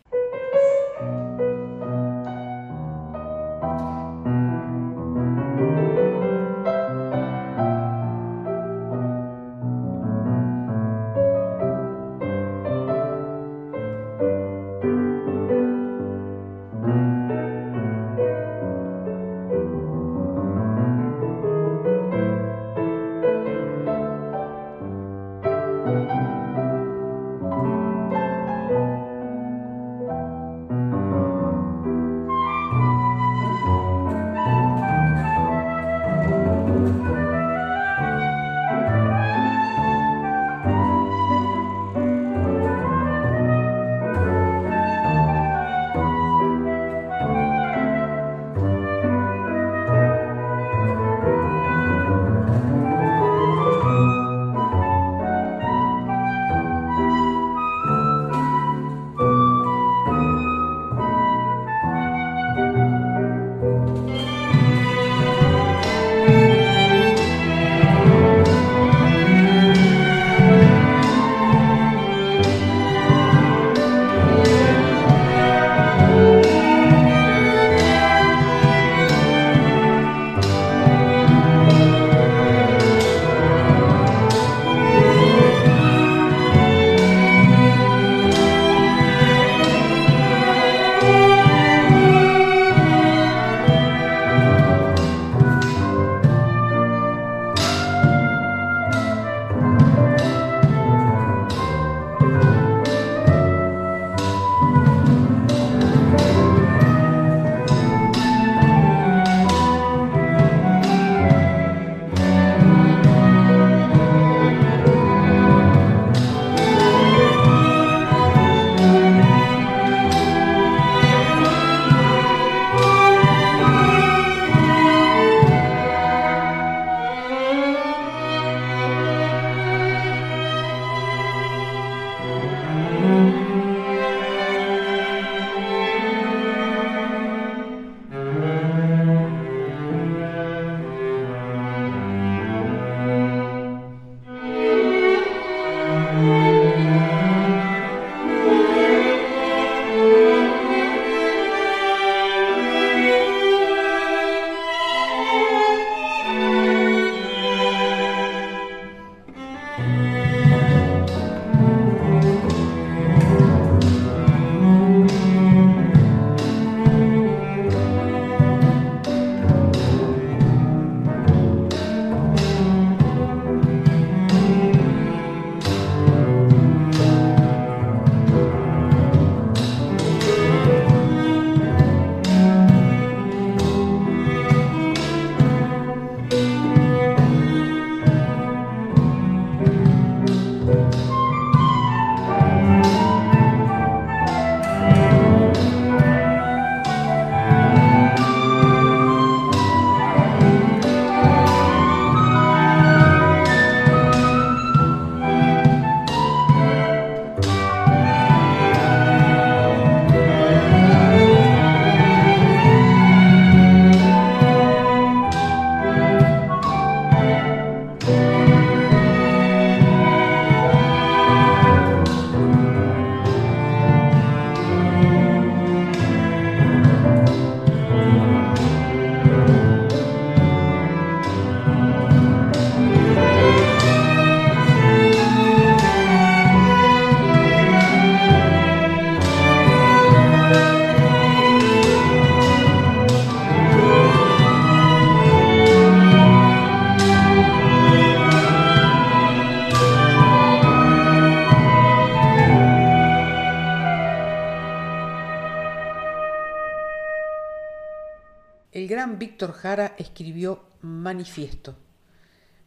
Héctor Jara escribió Manifiesto.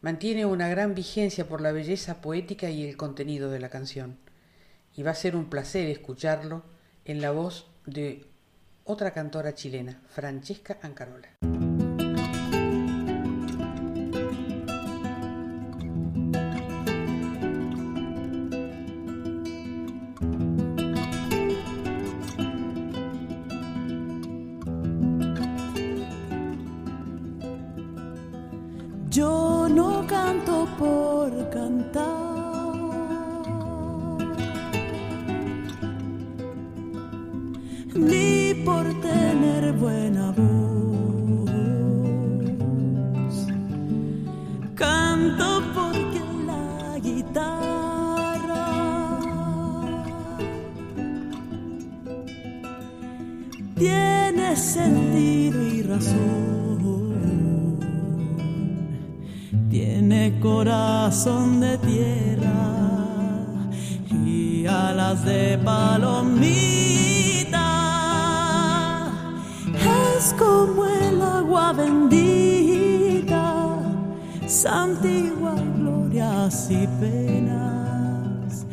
Mantiene una gran vigencia por la belleza poética y el contenido de la canción. Y va a ser un placer escucharlo en la voz de otra cantora chilena, Francesca Ancarola. 到 corazón de tierra y alas de palomita. Es como el agua bendita, santigua glorias y penas.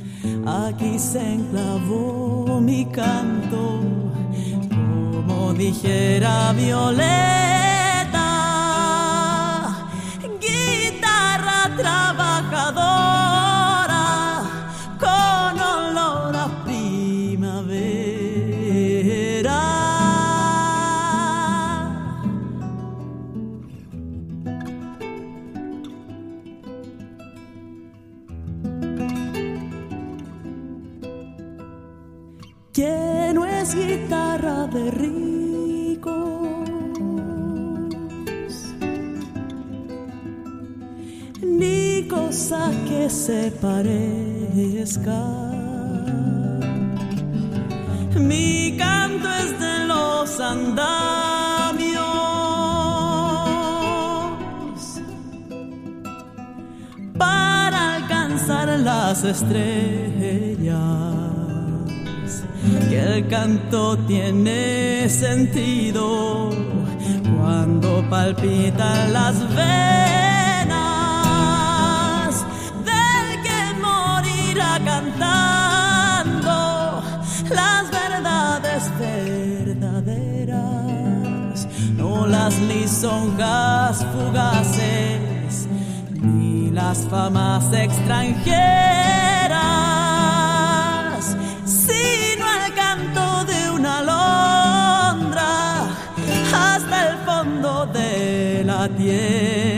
Aquí se enclavó mi canto, como dijera Violeta se parezca. Mi canto es de los andamios para alcanzar las estrellas. Que el canto tiene sentido cuando palpitan las venas lisonjas fugaces ni las famas extranjeras, sino el canto de una alondra hasta el fondo de la tierra.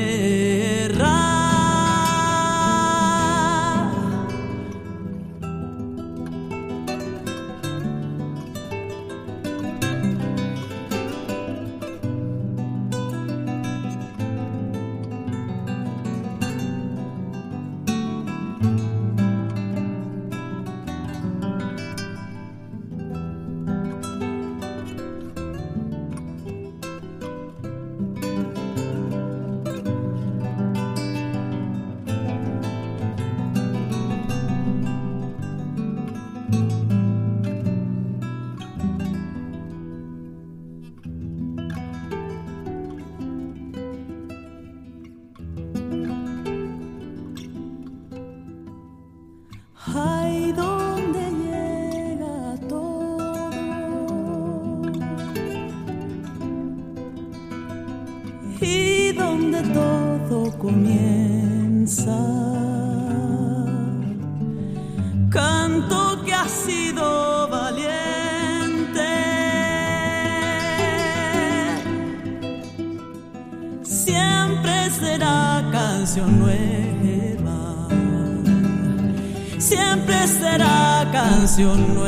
Canción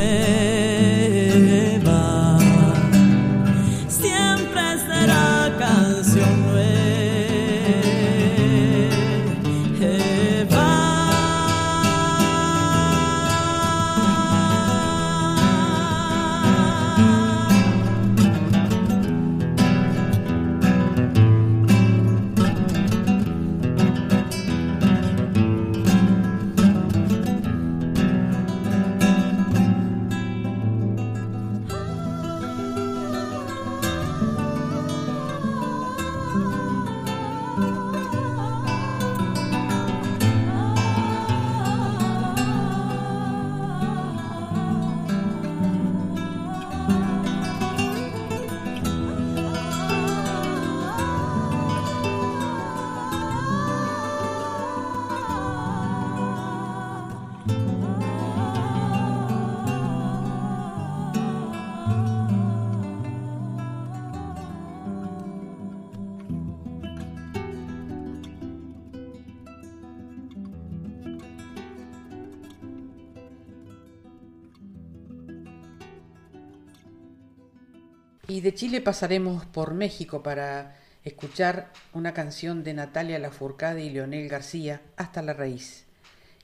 de Chile pasaremos por México para escuchar una canción de Natalia Lafourcade y Leonel García, Hasta la raíz,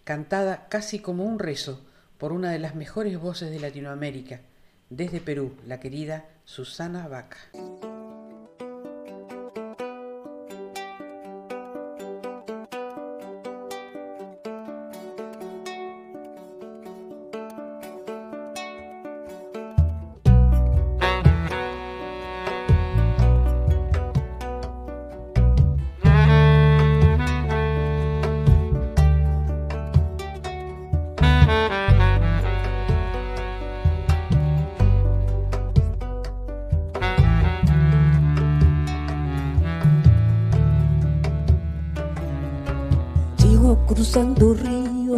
cantada casi como un rezo por una de las mejores voces de Latinoamérica, desde Perú, la querida Susana Vaca.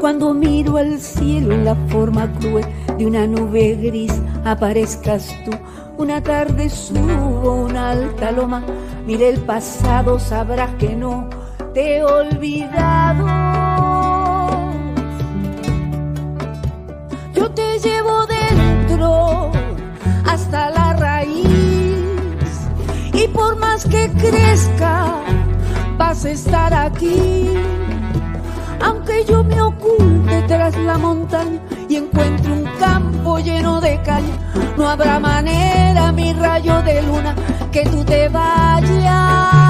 cuando miro al cielo en la forma cruel de una nube gris, aparezcas tú. Una tarde subo una alta loma, mire el pasado, sabrás que no te he olvidado. Yo te llevo dentro hasta la raíz y por más que crezca, vas a estar aquí aunque yo me oculte tras la montaña y encuentre un campo lleno de calle, no habrá manera, mi rayo de luna, que tú te vayas.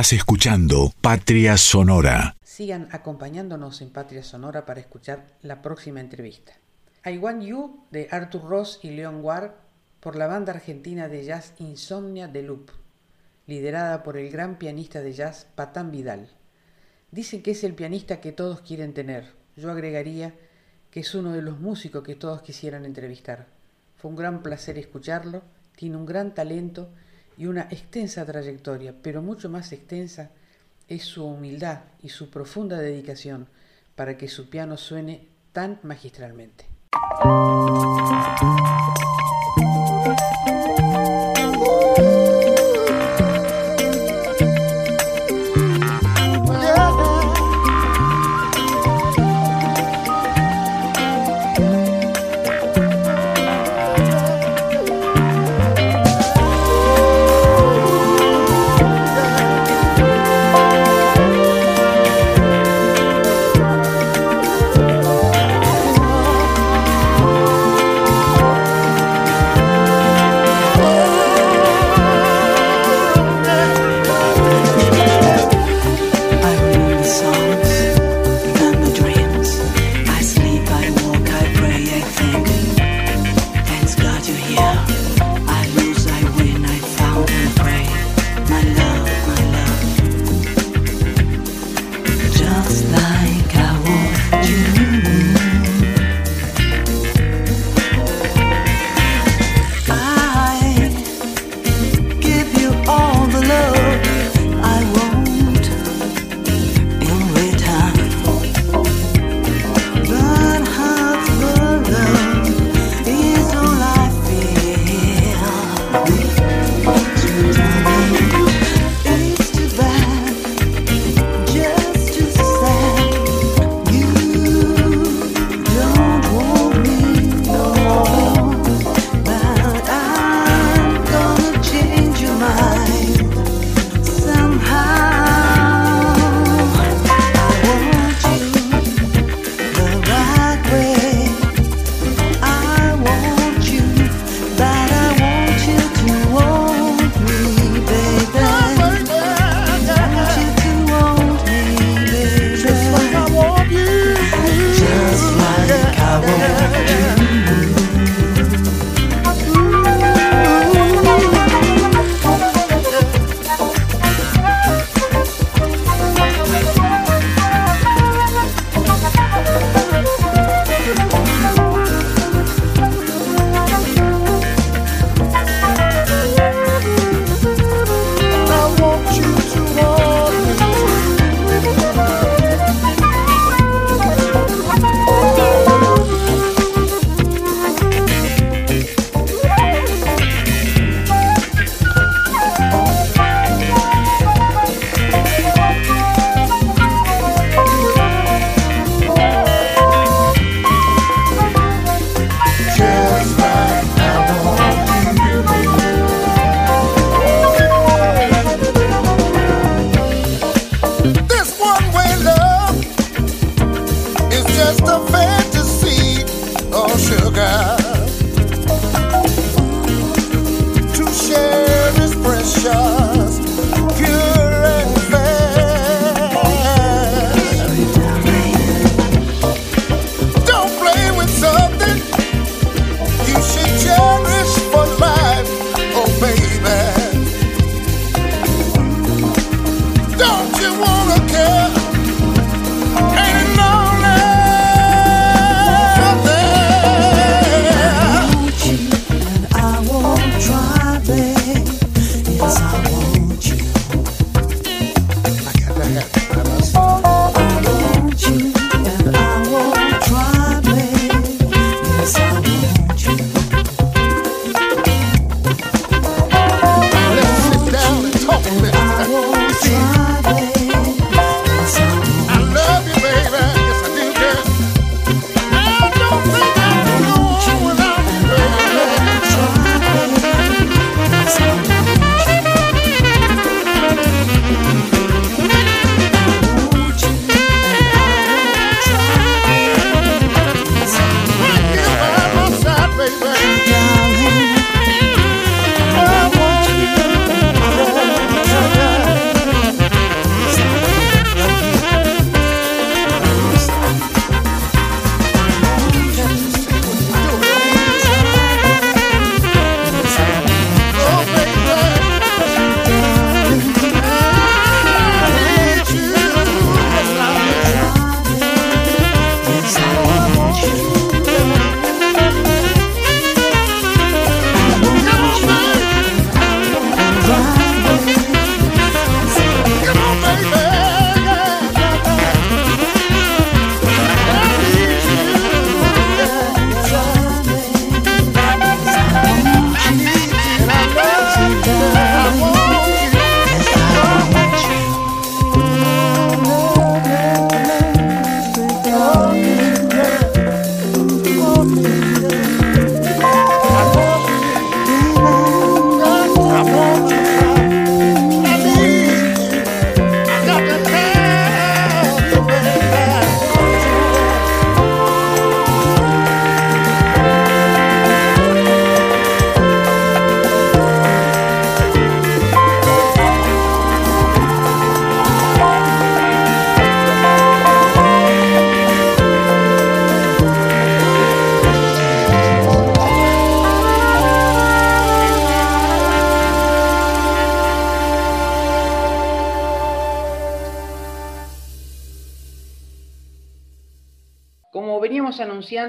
Estás escuchando Patria Sonora. Sigan acompañándonos en Patria Sonora para escuchar la próxima entrevista. I Want You de Arthur Ross y Leon Ward por la banda argentina de jazz Insomnia de Loop, liderada por el gran pianista de jazz Patán Vidal. Dicen que es el pianista que todos quieren tener. Yo agregaría que es uno de los músicos que todos quisieran entrevistar. Fue un gran placer escucharlo, tiene un gran talento y una extensa trayectoria, pero mucho más extensa es su humildad y su profunda dedicación para que su piano suene tan magistralmente.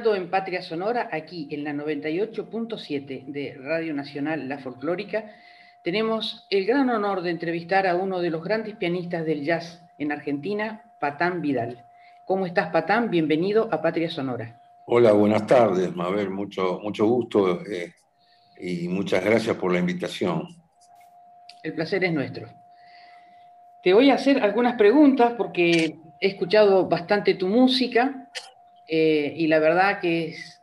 En Patria Sonora, aquí en la 98.7 de Radio Nacional La Folclórica, tenemos el gran honor de entrevistar a uno de los grandes pianistas del jazz en Argentina, Patán Vidal. ¿Cómo estás, Patán? Bienvenido a Patria Sonora. Hola, buenas tardes, Mabel. Mucho, mucho gusto eh, y muchas gracias por la invitación. El placer es nuestro. Te voy a hacer algunas preguntas porque he escuchado bastante tu música eh, y la verdad que es,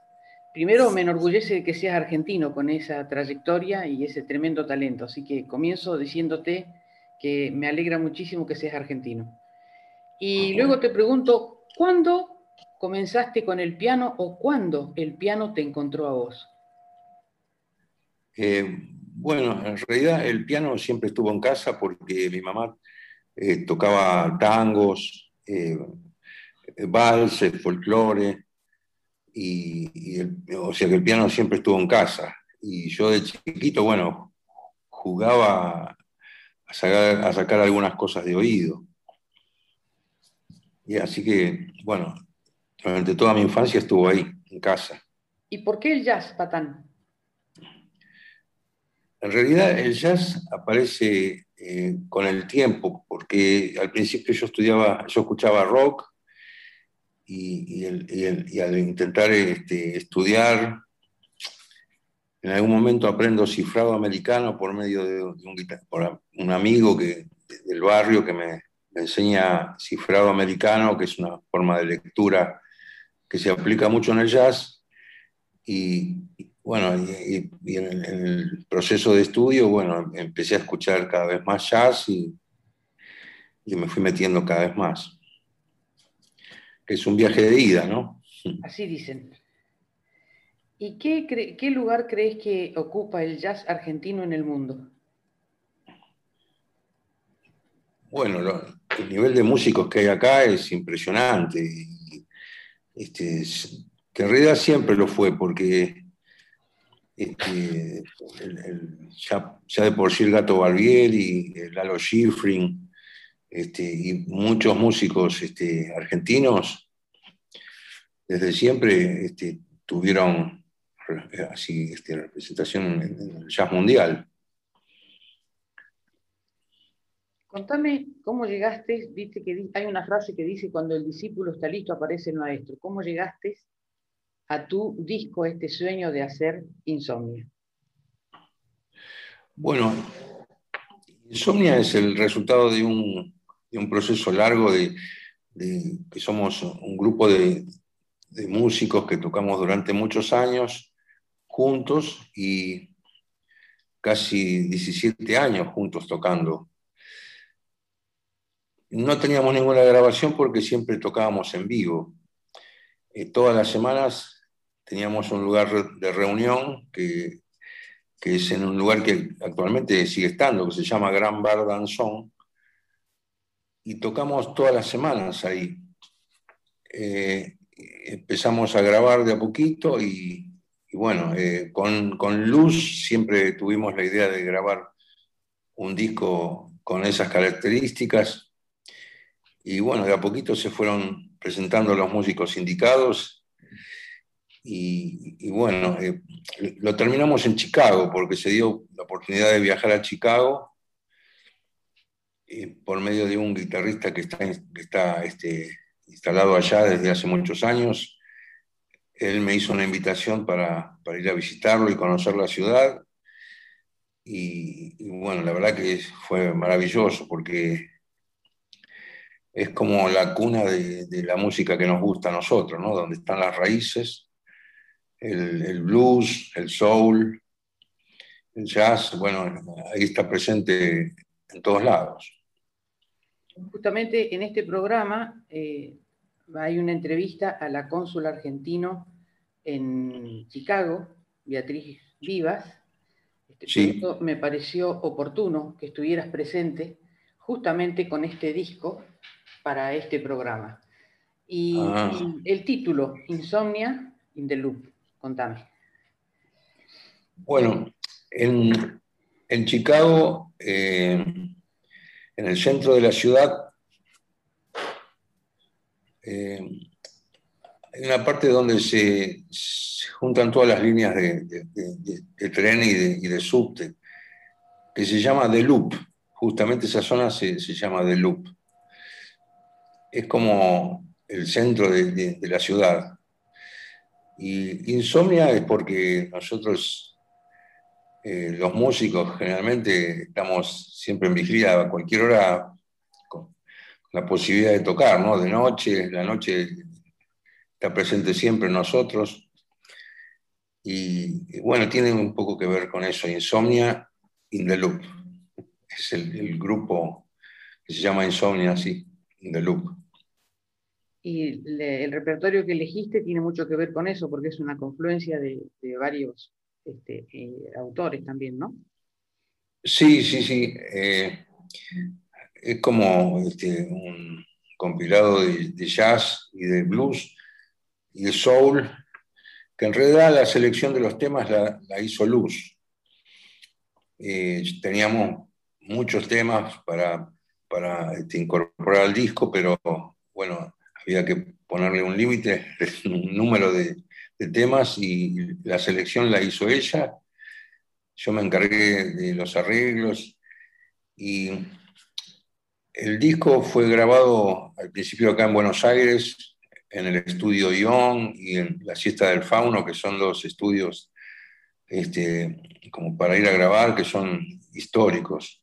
primero me enorgullece de que seas argentino con esa trayectoria y ese tremendo talento. Así que comienzo diciéndote que me alegra muchísimo que seas argentino. Y luego te pregunto, ¿cuándo comenzaste con el piano o cuándo el piano te encontró a vos? Eh, bueno, en realidad el piano siempre estuvo en casa porque mi mamá eh, tocaba tangos, eh, valses, folclore, y, o sea que el piano siempre estuvo en casa. Y yo de chiquito, bueno, jugaba a sacar, a sacar algunas cosas de oído. Y así que, bueno, durante toda mi infancia estuvo ahí, en casa. ¿Y por qué el jazz, Patán? En realidad el jazz aparece eh, con el tiempo, porque al principio yo estudiaba, yo escuchaba rock y, al intentar este, estudiar, en algún momento aprendo cifrado americano por medio de, un, un, amigo que, del barrio que me, me, enseña cifrado americano, que es una forma de lectura que se aplica mucho en el jazz. Y, bueno, y, en, el, proceso de estudio, bueno, empecé a escuchar cada vez más jazz y, y me fui metiendo cada vez más. Es un viaje de ida, ¿no? Así dicen. ¿Y qué, qué lugar crees que ocupa el jazz argentino en el mundo? Bueno, el nivel de músicos que hay acá es impresionante. Este, que en realidad siempre lo fue, porque este, ya, de por sí el Gato Barbieri, el Lalo Schifrin este, y muchos músicos este, argentinos, desde siempre este, tuvieron así, este, representación en el jazz mundial. Contame cómo llegaste, viste que hay una frase que dice cuando el discípulo está listo aparece el maestro. ¿Cómo llegaste a tu disco, este sueño de hacer Insomnia? Bueno, Insomnia es el resultado de un, proceso largo de, que somos un grupo de, músicos que tocamos durante muchos años juntos y casi 17 años juntos tocando. No teníamos ninguna grabación porque siempre tocábamos en vivo. Eh, todas las semanas teníamos un lugar de reunión que, es en un lugar que actualmente sigue estando, que se llama Gran Bar Danzón, y tocamos todas las semanas ahí. Eh, empezamos a grabar de a poquito y, bueno, eh, con, con, Luz siempre tuvimos la idea de grabar un disco con esas características y bueno, de a poquito se fueron presentando los músicos indicados y, bueno, eh, lo terminamos en Chicago porque se dio la oportunidad de viajar a Chicago eh, por medio de un guitarrista que está, está este, instalado allá desde hace muchos años. Él me hizo una invitación para, para ir a visitarlo y conocer la ciudad. Y, bueno, la verdad que fue maravilloso porque es como la cuna de, de, la música que nos gusta a nosotros, ¿no? Donde están las raíces el, blues, el soul, el jazz, bueno, ahí está presente en todos lados. Justamente en este programa eh, hay una entrevista a la cónsul argentino en Chicago, Beatriz Vivas. Este sí. me pareció oportuno que estuvieras presente justamente con este disco para este programa. Y, ah. y el título, Insomnia in the Loop. Contame. Bueno, en, Chicago, eh, en el centro de la ciudad, eh, hay una parte donde se, juntan todas las líneas de, tren y de, subte, que se llama The Loop. Justamente esa zona se, se llama The Loop. Es como el centro de, la ciudad. Y insomnia es porque nosotros, eh, los músicos, generalmente estamos siempre en vigilia a cualquier hora con la posibilidad de tocar, ¿no? De noche, la noche está presente siempre en nosotros. Y, bueno, tiene un poco que ver con eso, Insomnia in the Loop. Es el, grupo que se llama Insomnia, sí, in the Loop y el repertorio que elegiste tiene mucho que ver con eso, porque es una confluencia de, varios este, eh, autores también, ¿no? Sí, sí, sí. Eh, es como este, un compilado de, jazz y de blues y de soul, que en realidad la selección de los temas la, hizo Luz. Eh, teníamos muchos temas para, para este, incorporar al disco, pero bueno, había que ponerle un límite, un número de, temas y la selección la hizo ella. Yo me encargué de los arreglos y el disco fue grabado al principio acá en Buenos Aires, en el estudio Ion y en la Siesta del Fauno, que son los estudios este, como para ir a grabar, que son históricos.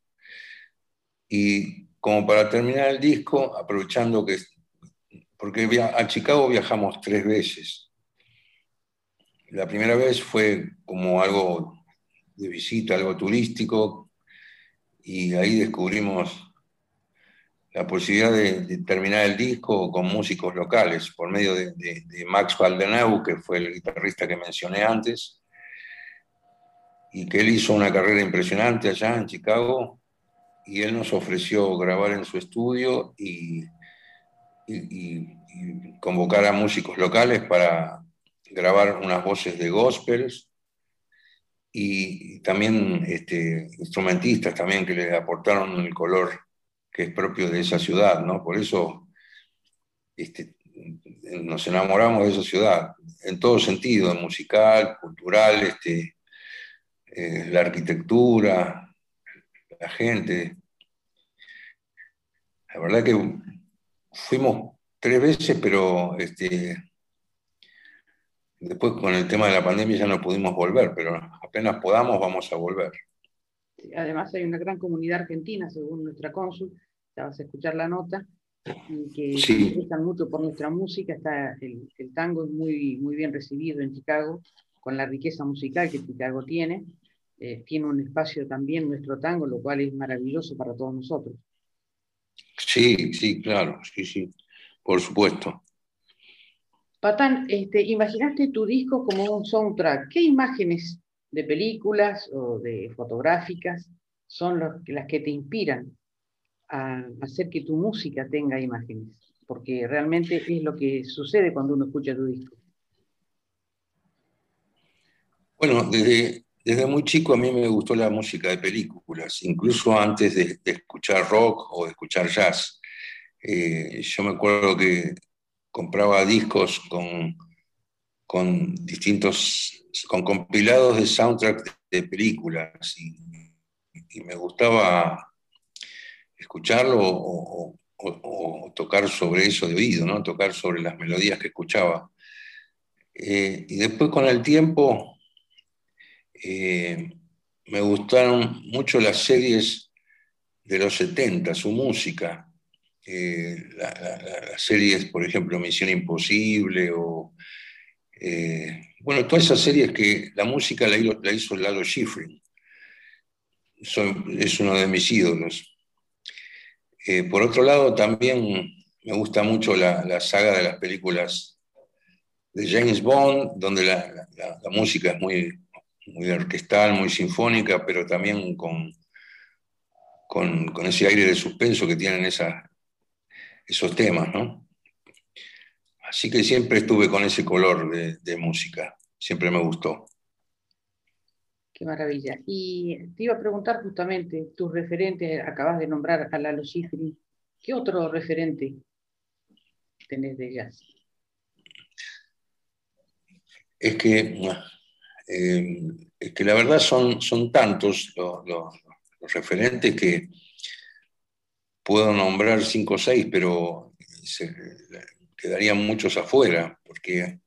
Y como para terminar el disco, aprovechando que porque a Chicago viajamos tres veces. La primera vez fue como algo de visita, algo turístico, y ahí descubrimos la posibilidad de, terminar el disco con músicos locales, por medio de, Max Valdenau, que fue el guitarrista que mencioné antes, y que él hizo una carrera impresionante allá en Chicago, y él nos ofreció grabar en su estudio y y, convocar a músicos locales para grabar unas voces de gospels y también este, instrumentistas también que le aportaron el color que es propio de esa ciudad, ¿no? Por eso este, nos enamoramos de esa ciudad, en todo sentido, musical, cultural, este, eh, la arquitectura, la gente. La verdad que fuimos tres veces, pero este, después con el tema de la pandemia ya no pudimos volver, pero apenas podamos vamos a volver. Además hay una gran comunidad argentina, según nuestra cónsul, ya vas a escuchar la nota, y que sí. gustan mucho por nuestra música. Está el, tango es muy, muy bien recibido en Chicago, con la riqueza musical que Chicago tiene. Eh, tiene un espacio también nuestro tango, lo cual es maravilloso para todos nosotros. Sí, sí, claro, sí, sí, por supuesto. Patán, este, imaginaste tu disco como un soundtrack. ¿Qué imágenes de películas o de fotográficas son las que te inspiran a hacer que tu música tenga imágenes? Porque realmente es lo que sucede cuando uno escucha tu disco. Bueno, desde, desde muy chico a mí me gustó la música de películas, incluso antes de, escuchar rock o de escuchar jazz. Eh, yo me acuerdo que compraba discos con, con distintos, con compilados de soundtrack de, películas y, me gustaba escucharlo o, tocar sobre eso de oído, ¿no? tocar sobre las melodías que escuchaba. Eh, y después con el tiempo eh, me gustaron mucho las series de los 70, su música. Eh, las series, por ejemplo, Misión Imposible o... Eh, bueno, todas esas series que la música la, la hizo Lalo Schifrin. es uno de mis ídolos. por otro lado, también me gusta mucho la, saga de las películas de James Bond, donde la, música es muy, orquestal, muy sinfónica, pero también con, con, ese aire de suspenso que tienen esos temas, ¿no? Así que siempre estuve con ese color de, música, siempre me gustó. Qué maravilla. Y te iba a preguntar justamente, tus referentes, acabas de nombrar a Lalo Schifrin, ¿qué otro referente tenés de jazz? es que, eh, es que la verdad son, son tantos los, los- los referentes que puedo nombrar cinco o seis, pero quedarían muchos afuera, porque,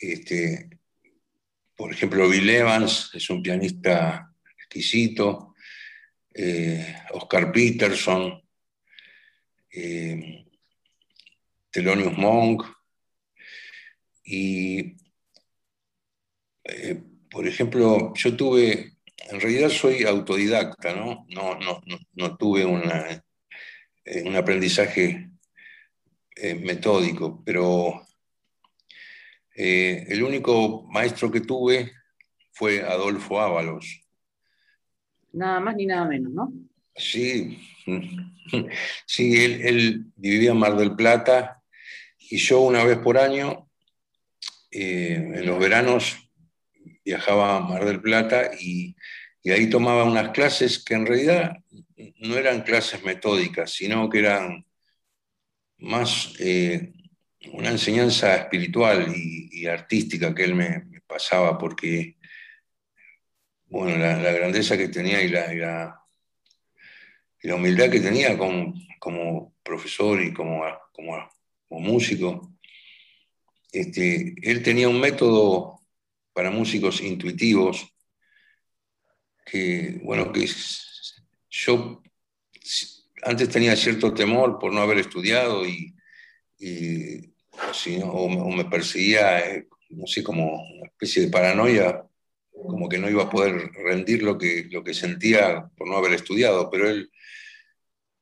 este, por ejemplo, Bill Evans es un pianista exquisito, eh, Oscar Peterson, eh, Thelonious Monk, y, eh, por ejemplo, yo tuve, en realidad soy autodidacta, ¿no? No, no, no, no tuve una, eh, un aprendizaje eh, metódico, pero eh, el único maestro que tuve fue Adolfo Ábalos. Nada más ni nada menos, ¿no? Sí, sí él, él vivía en Mar del Plata y yo una vez por año, en los veranos, viajaba a Mar del Plata y, ahí tomaba unas clases que en realidad no eran clases metódicas, sino que eran más eh, una enseñanza espiritual y, artística que él me, pasaba, porque, bueno, la, grandeza que tenía y la, la humildad que tenía como, como profesor y como, como, como músico, este, él tenía un método para músicos intuitivos que, bueno, que yo antes tenía cierto temor por no haber estudiado y, o me perseguía, eh, no sé, como una especie de paranoia, como que no iba a poder rendir lo que, lo que sentía por no haber estudiado, pero él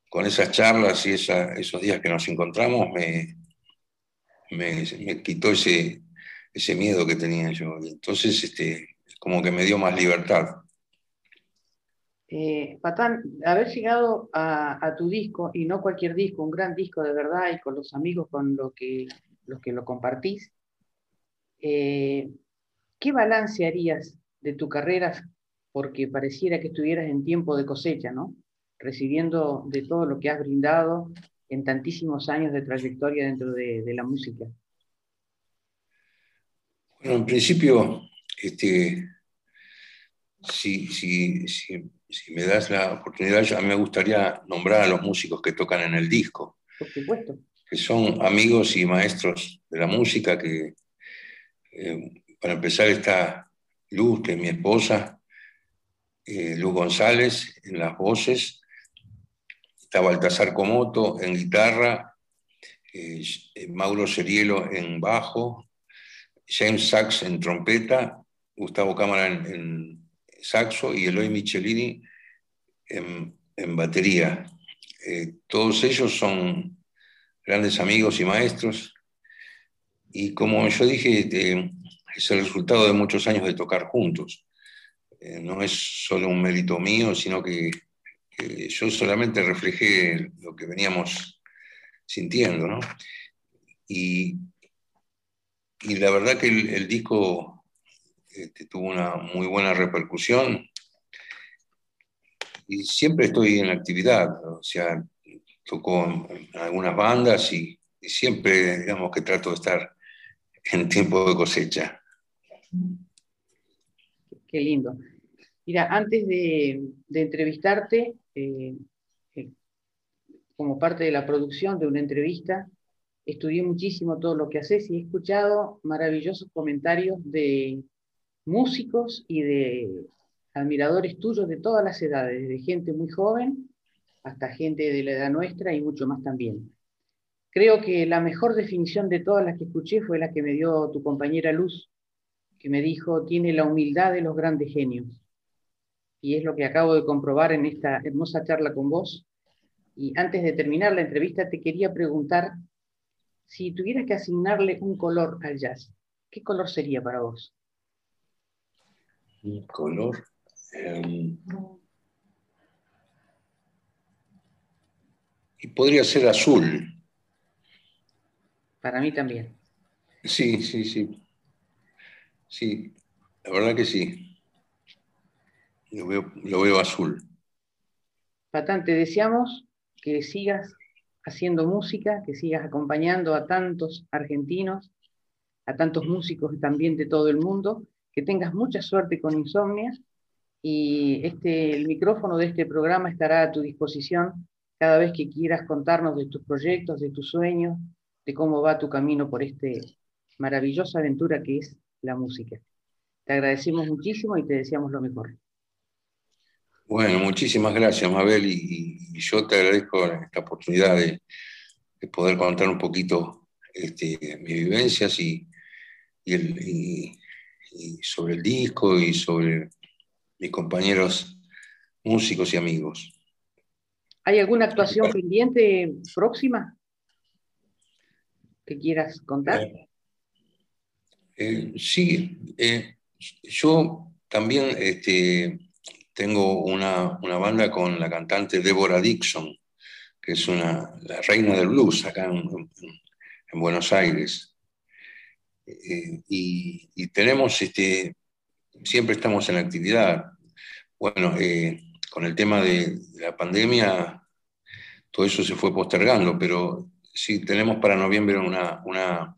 con esas charlas y esa- esos días que nos encontramos me, me, me quitó ese, ese miedo que tenía yo. Entonces, este, como que me dio más libertad. Eh, Patán, haber llegado a, tu disco, y no cualquier disco, un gran disco de verdad, y con los amigos con lo que, los que lo compartís, eh, ¿qué balance harías de tu carrera? Porque pareciera que estuvieras en tiempo de cosecha, ¿no? Recibiendo de todo lo que has brindado en tantísimos años de trayectoria dentro de, de la música. Bueno, en principio, este, si, si, si, si me das la oportunidad, a mí me gustaría nombrar a los músicos que tocan en el disco, Por supuesto. que son amigos y maestros de la música, que eh, para empezar está Luz, que es mi esposa, eh, Luz González en las voces, está Baltasar Comoto en guitarra, eh, Mauro Serielo en bajo, James Sachs en trompeta, Gustavo Cámara en, saxo y Eloy Michelini en, batería. Eh, todos ellos son grandes amigos y maestros. Y como yo dije, eh, es el resultado de muchos años de tocar juntos. Eh, no es solo un mérito mío, sino que, que yo solamente reflejé lo que veníamos sintiendo, ¿no? Y, y la verdad que el, disco este, tuvo una muy buena repercusión y siempre estoy en actividad, o sea, toco algunas bandas y, siempre, digamos, que trato de estar en tiempo de cosecha. Qué lindo. Mira, antes de, de entrevistarte, eh, eh, como parte de la producción de una entrevista, estudié muchísimo todo lo que haces y he escuchado maravillosos comentarios de músicos y de admiradores tuyos de todas las edades, de gente muy joven hasta gente de la edad nuestra y mucho más también. Creo que la mejor definición de todas las que escuché fue la que me dio tu compañera Luz, que me dijo, tiene la humildad de los grandes genios. Y es lo que acabo de comprobar en esta hermosa charla con vos. Y antes de terminar la entrevista, te quería preguntar si tuvieras que asignarle un color al jazz, ¿qué color sería para vos? Un color. eh, y podría ser azul. Para mí también. Sí, sí, sí. Sí, la verdad que sí. Lo veo, lo veo azul. Patán, te deseamos que sigas haciendo música, que sigas acompañando a tantos argentinos a tantos músicos también de todo el mundo, que tengas mucha suerte con Insomnia y este, el micrófono de este programa estará a tu disposición cada vez que quieras contarnos de tus proyectos, de tus sueños, de cómo va tu camino por esta maravillosa aventura que es la música. Te agradecemos muchísimo y te deseamos lo mejor. Bueno, muchísimas gracias, Mabel, y, yo te agradezco esta oportunidad de, poder contar un poquito este, mis vivencias y, sobre el disco y sobre mis compañeros músicos y amigos. ¿Hay alguna actuación pendiente próxima que quieras contar? Eh, sí, eh, yo también este, tengo una, banda con la cantante Deborah Dixon, que es una, la reina del blues acá en, Buenos Aires. Eh, y, tenemos, este, siempre estamos en actividad. Bueno, eh, con el tema de, la pandemia, todo eso se fue postergando, pero sí tenemos para noviembre una, una,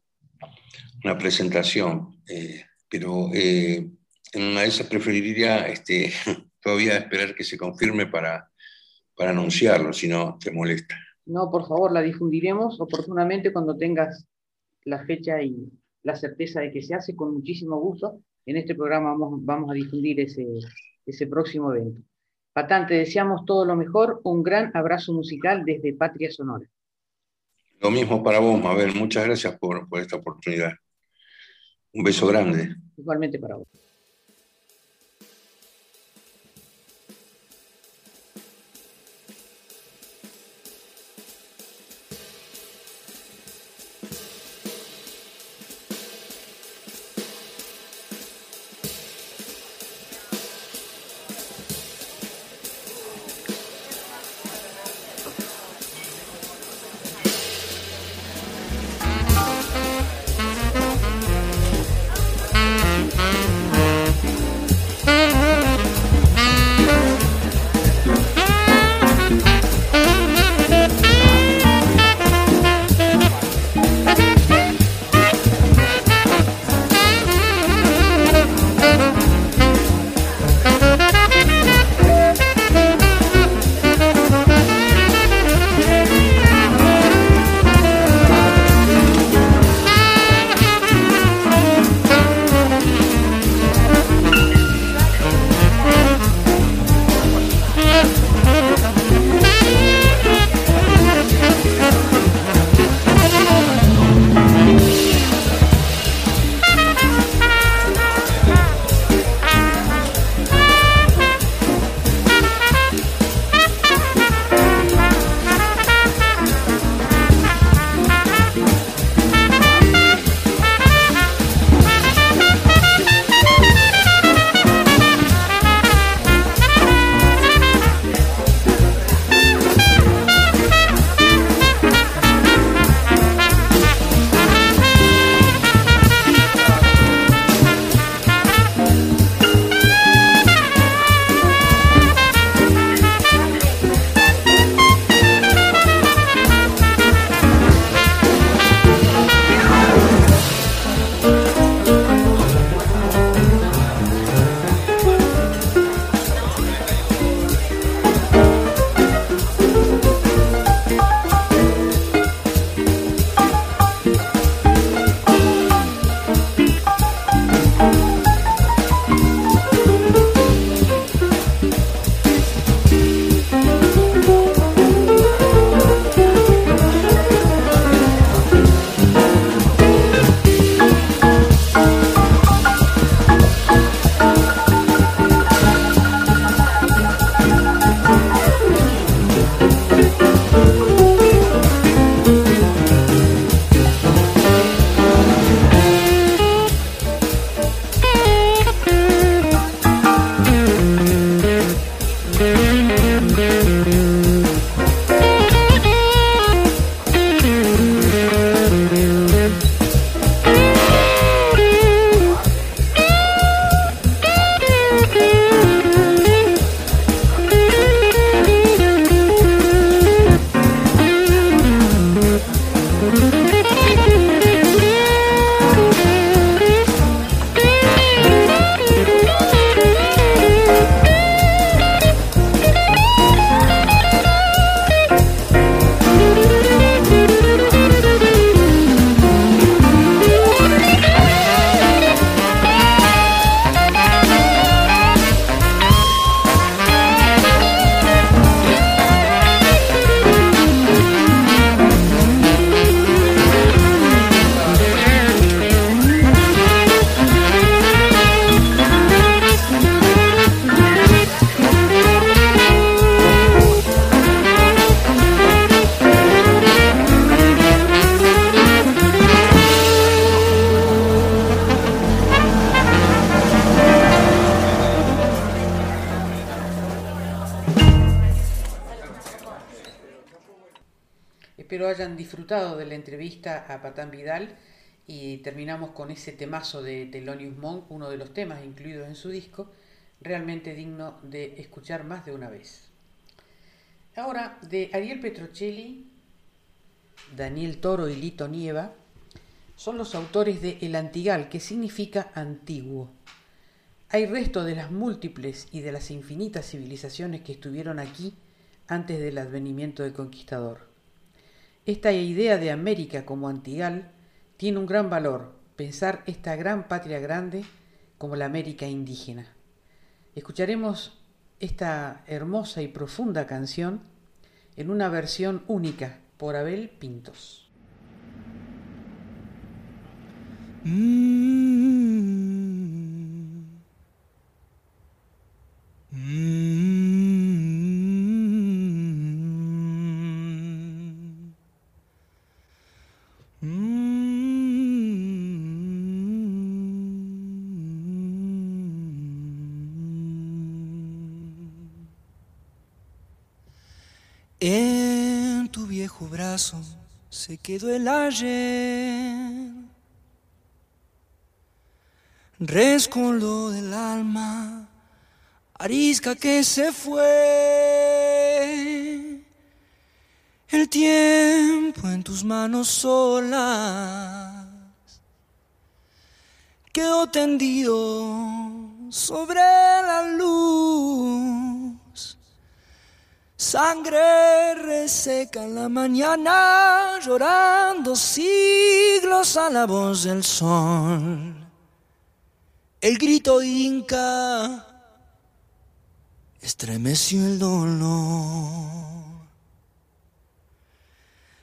presentación. Eh, pero en una de esas preferiría este, todavía esperar que se confirme para, para anunciarlo, si no te molesta. No, por favor, la difundiremos oportunamente cuando tengas la fecha y la certeza de que se hace con muchísimo gusto. En este programa vamos, vamos a difundir ese, ese próximo evento. Patán, te deseamos todo lo mejor. Un gran abrazo musical desde Patria Sonora. Lo mismo para vos, Mabel. Muchas gracias por, por esta oportunidad. Un beso grande. Igualmente para vos. A Patán Vidal y terminamos con ese temazo de Thelonious Monk, uno de los temas incluidos en su disco, realmente digno de escuchar más de una vez. Ahora, de Ariel Petrocelli, Daniel Toro y Lito Nieva, son los autores de El Antigal, que significa antiguo. Hay resto de las múltiples y de las infinitas civilizaciones que estuvieron aquí antes del advenimiento del conquistador. Esta idea de América como Antigal tiene un gran valor, pensar esta gran patria grande como la América indígena. Escucharemos esta hermosa y profunda canción en una versión única por Abel Pintos. Mm. En tu viejo brazo se quedó el ayer, rescoldo del alma, arisca que se fue. El tiempo en tus manos solas quedó tendido sobre la luz. Sangre reseca en la mañana, llorando siglos a la voz del sol. El grito inca estremeció el dolor.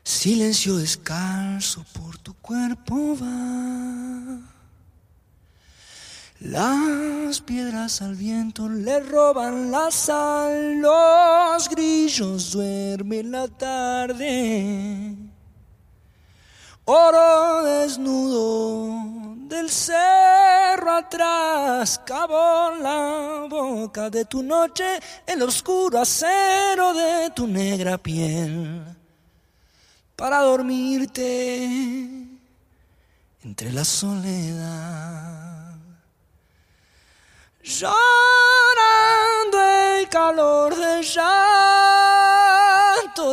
Silencio descalzo por tu cuerpo va. Las piedras al viento le roban la sal, los grillos duermen la tarde. Oro desnudo del cerro atrás, cavó la boca de tu noche, el oscuro acero de tu negra piel para dormirte entre la soledad. Llorando el calor del llanto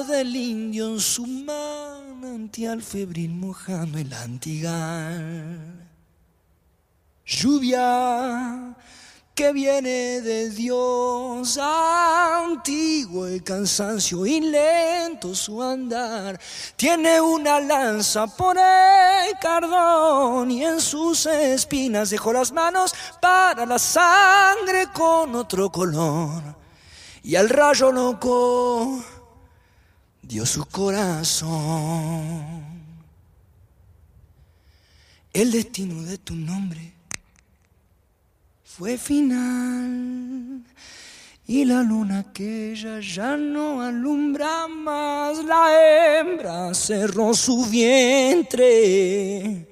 del indio en su manantial febril mojando el antigal. Lluvia que viene de Dios antiguo el cansancio y lento su andar. Tiene una lanza por el cardón y en sus espinas dejó las manos para la sangre con otro color. Y al rayo loco dio su corazón. El destino de tu nombre fue final. Y la luna aquella ya no alumbra más. La hembra cerró su vientre.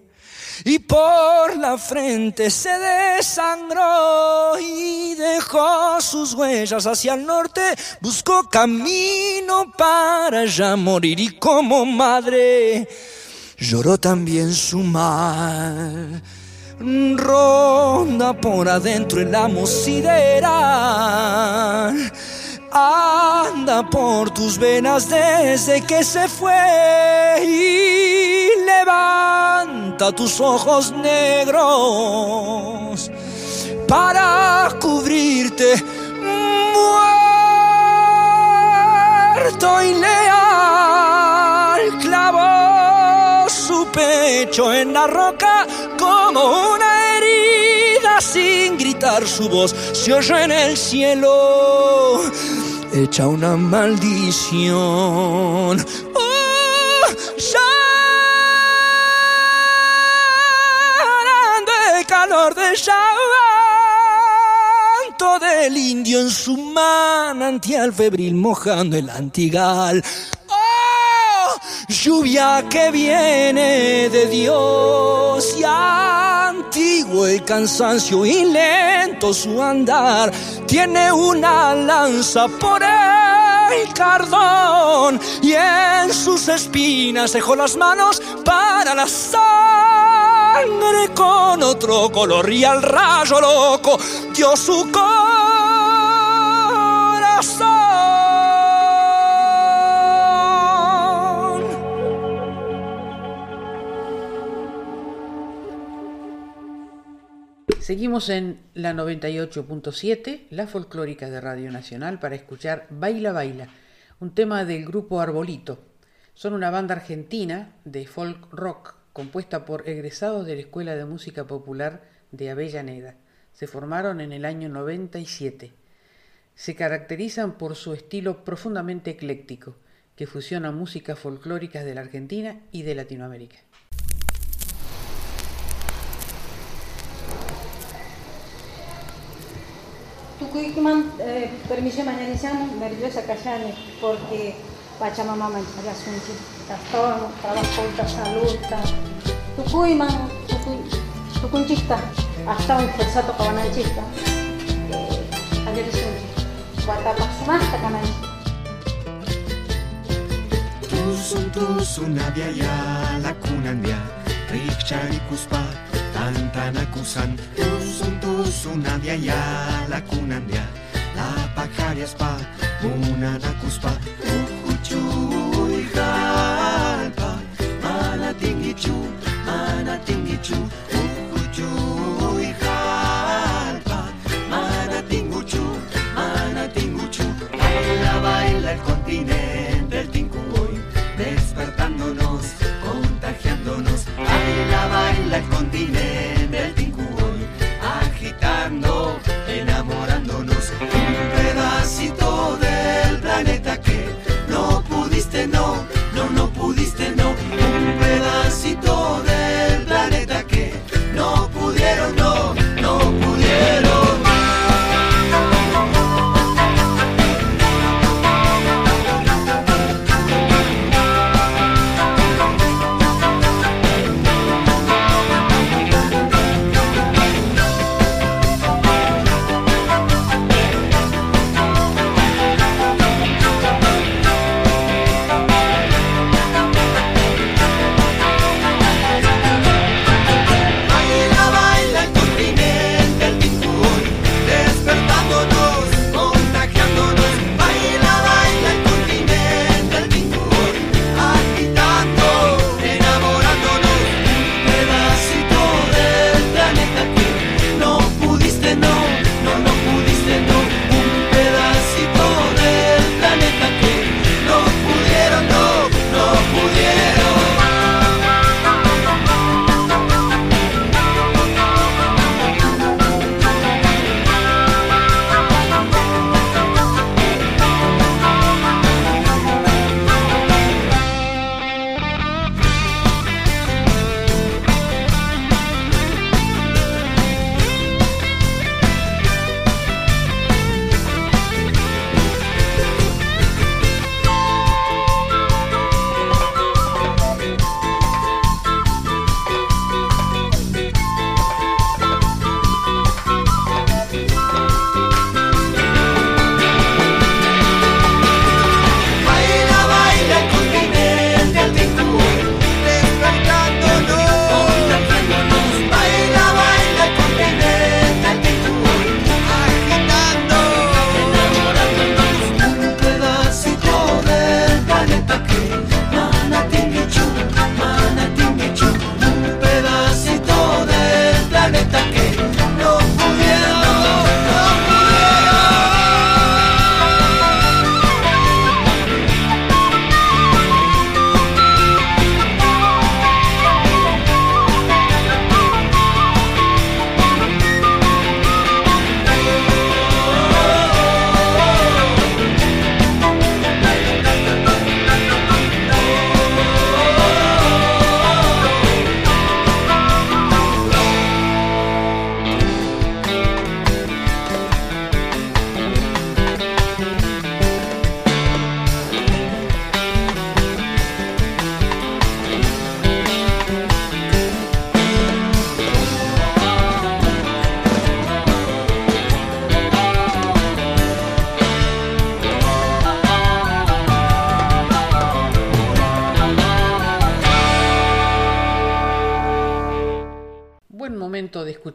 Y por la frente se desangró y dejó sus huellas hacia el norte, buscó camino para ya morir y como madre lloró también su mal ronda por adentro el amo sideral. Anda por tus venas desde que se fue y levanta tus ojos negros para cubrirte muerto y leal. Su pecho en la roca como una herida sin gritar su voz se oyó en el cielo hecha una maldición. Oh, llorando el calor del llanto del indio en su manantial febril mojando el antigal lluvia que viene de Dios y antiguo el cansancio y lento su andar, tiene una lanza por el cardón y en sus espinas dejó las manos para la sangre con otro color y al rayo loco dio su corazón. Seguimos en la 98.7, la folclórica de Radio Nacional, para escuchar Baila Baila, un tema del grupo Arbolito. Son una banda argentina de folk rock compuesta por egresados de la Escuela de Música Popular de Avellaneda. Se formaron en el año 97. Se caracterizan por su estilo profundamente ecléctico, que fusiona músicas folclóricas de la Argentina y de Latinoamérica. Tucuyman, eh, permiso mañanizamos, nerviosa callani, porque Pachamama mancharía sunchi, taston, trabajo, salud, ta Tucuyman, tucunchista, hasta un forzato cabananchista, eh, ayer sunchi, guatapasumasta cananchista. Tusun tusun abiaya lakunandia Rikcharikuspa tantanakusan Tusun tusun abiaya lakunandia La pajariaspa munanakuspa Uhuchuy jalpa. Manatingichu, manatingichu Uhuchuy jalpa. Manatinguchu, manatinguchu. Baila, baila el continente,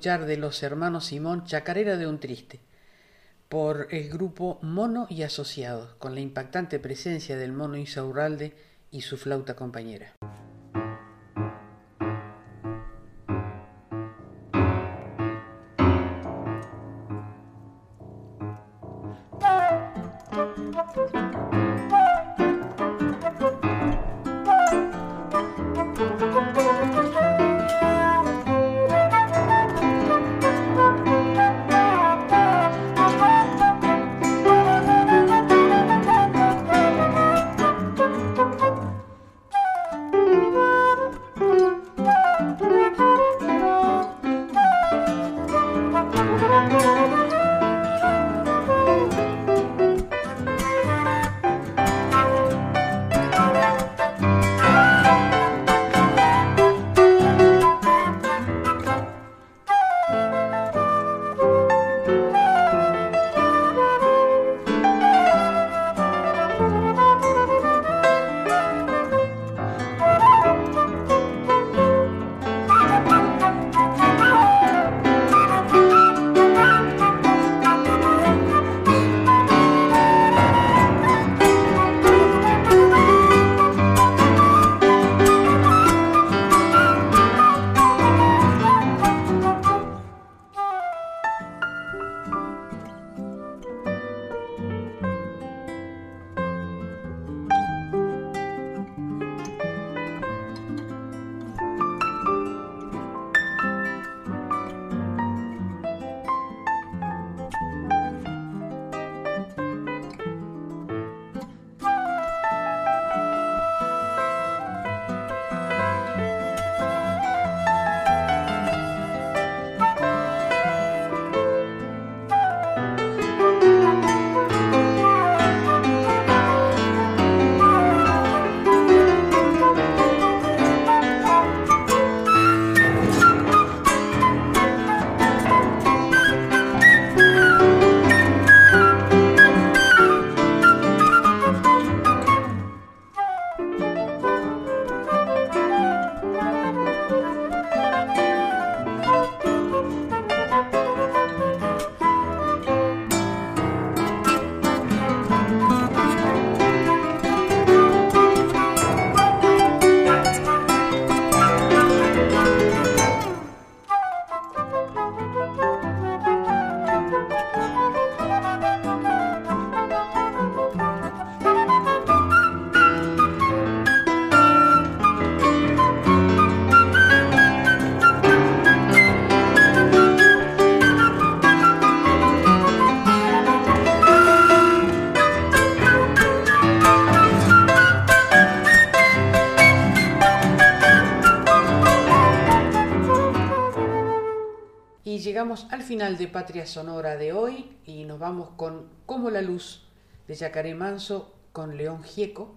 de los hermanos Simón Chacarera de un Triste, por el grupo Mono y Asociados, con la impactante presencia del mono Isaurralde y su flauta compañera. Al final de Patria Sonora de hoy y nos vamos con Como la Luz de Yacaré Manso con León Gieco.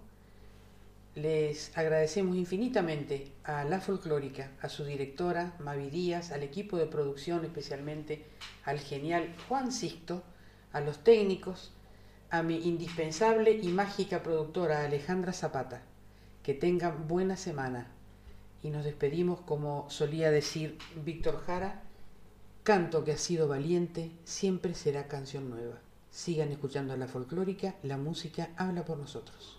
Les agradecemos infinitamente a La Folclórica, a su directora Mavi Díaz, al equipo de producción, especialmente al genial Juan Sixto, a los técnicos, a mi indispensable y mágica productora Alejandra Zapata. Que tengan buena semana. Y nos despedimos, como solía decir Víctor Jara, Canto que ha sido valiente siempre será canción nueva. Sigan escuchando a la folclórica, la música habla por nosotros.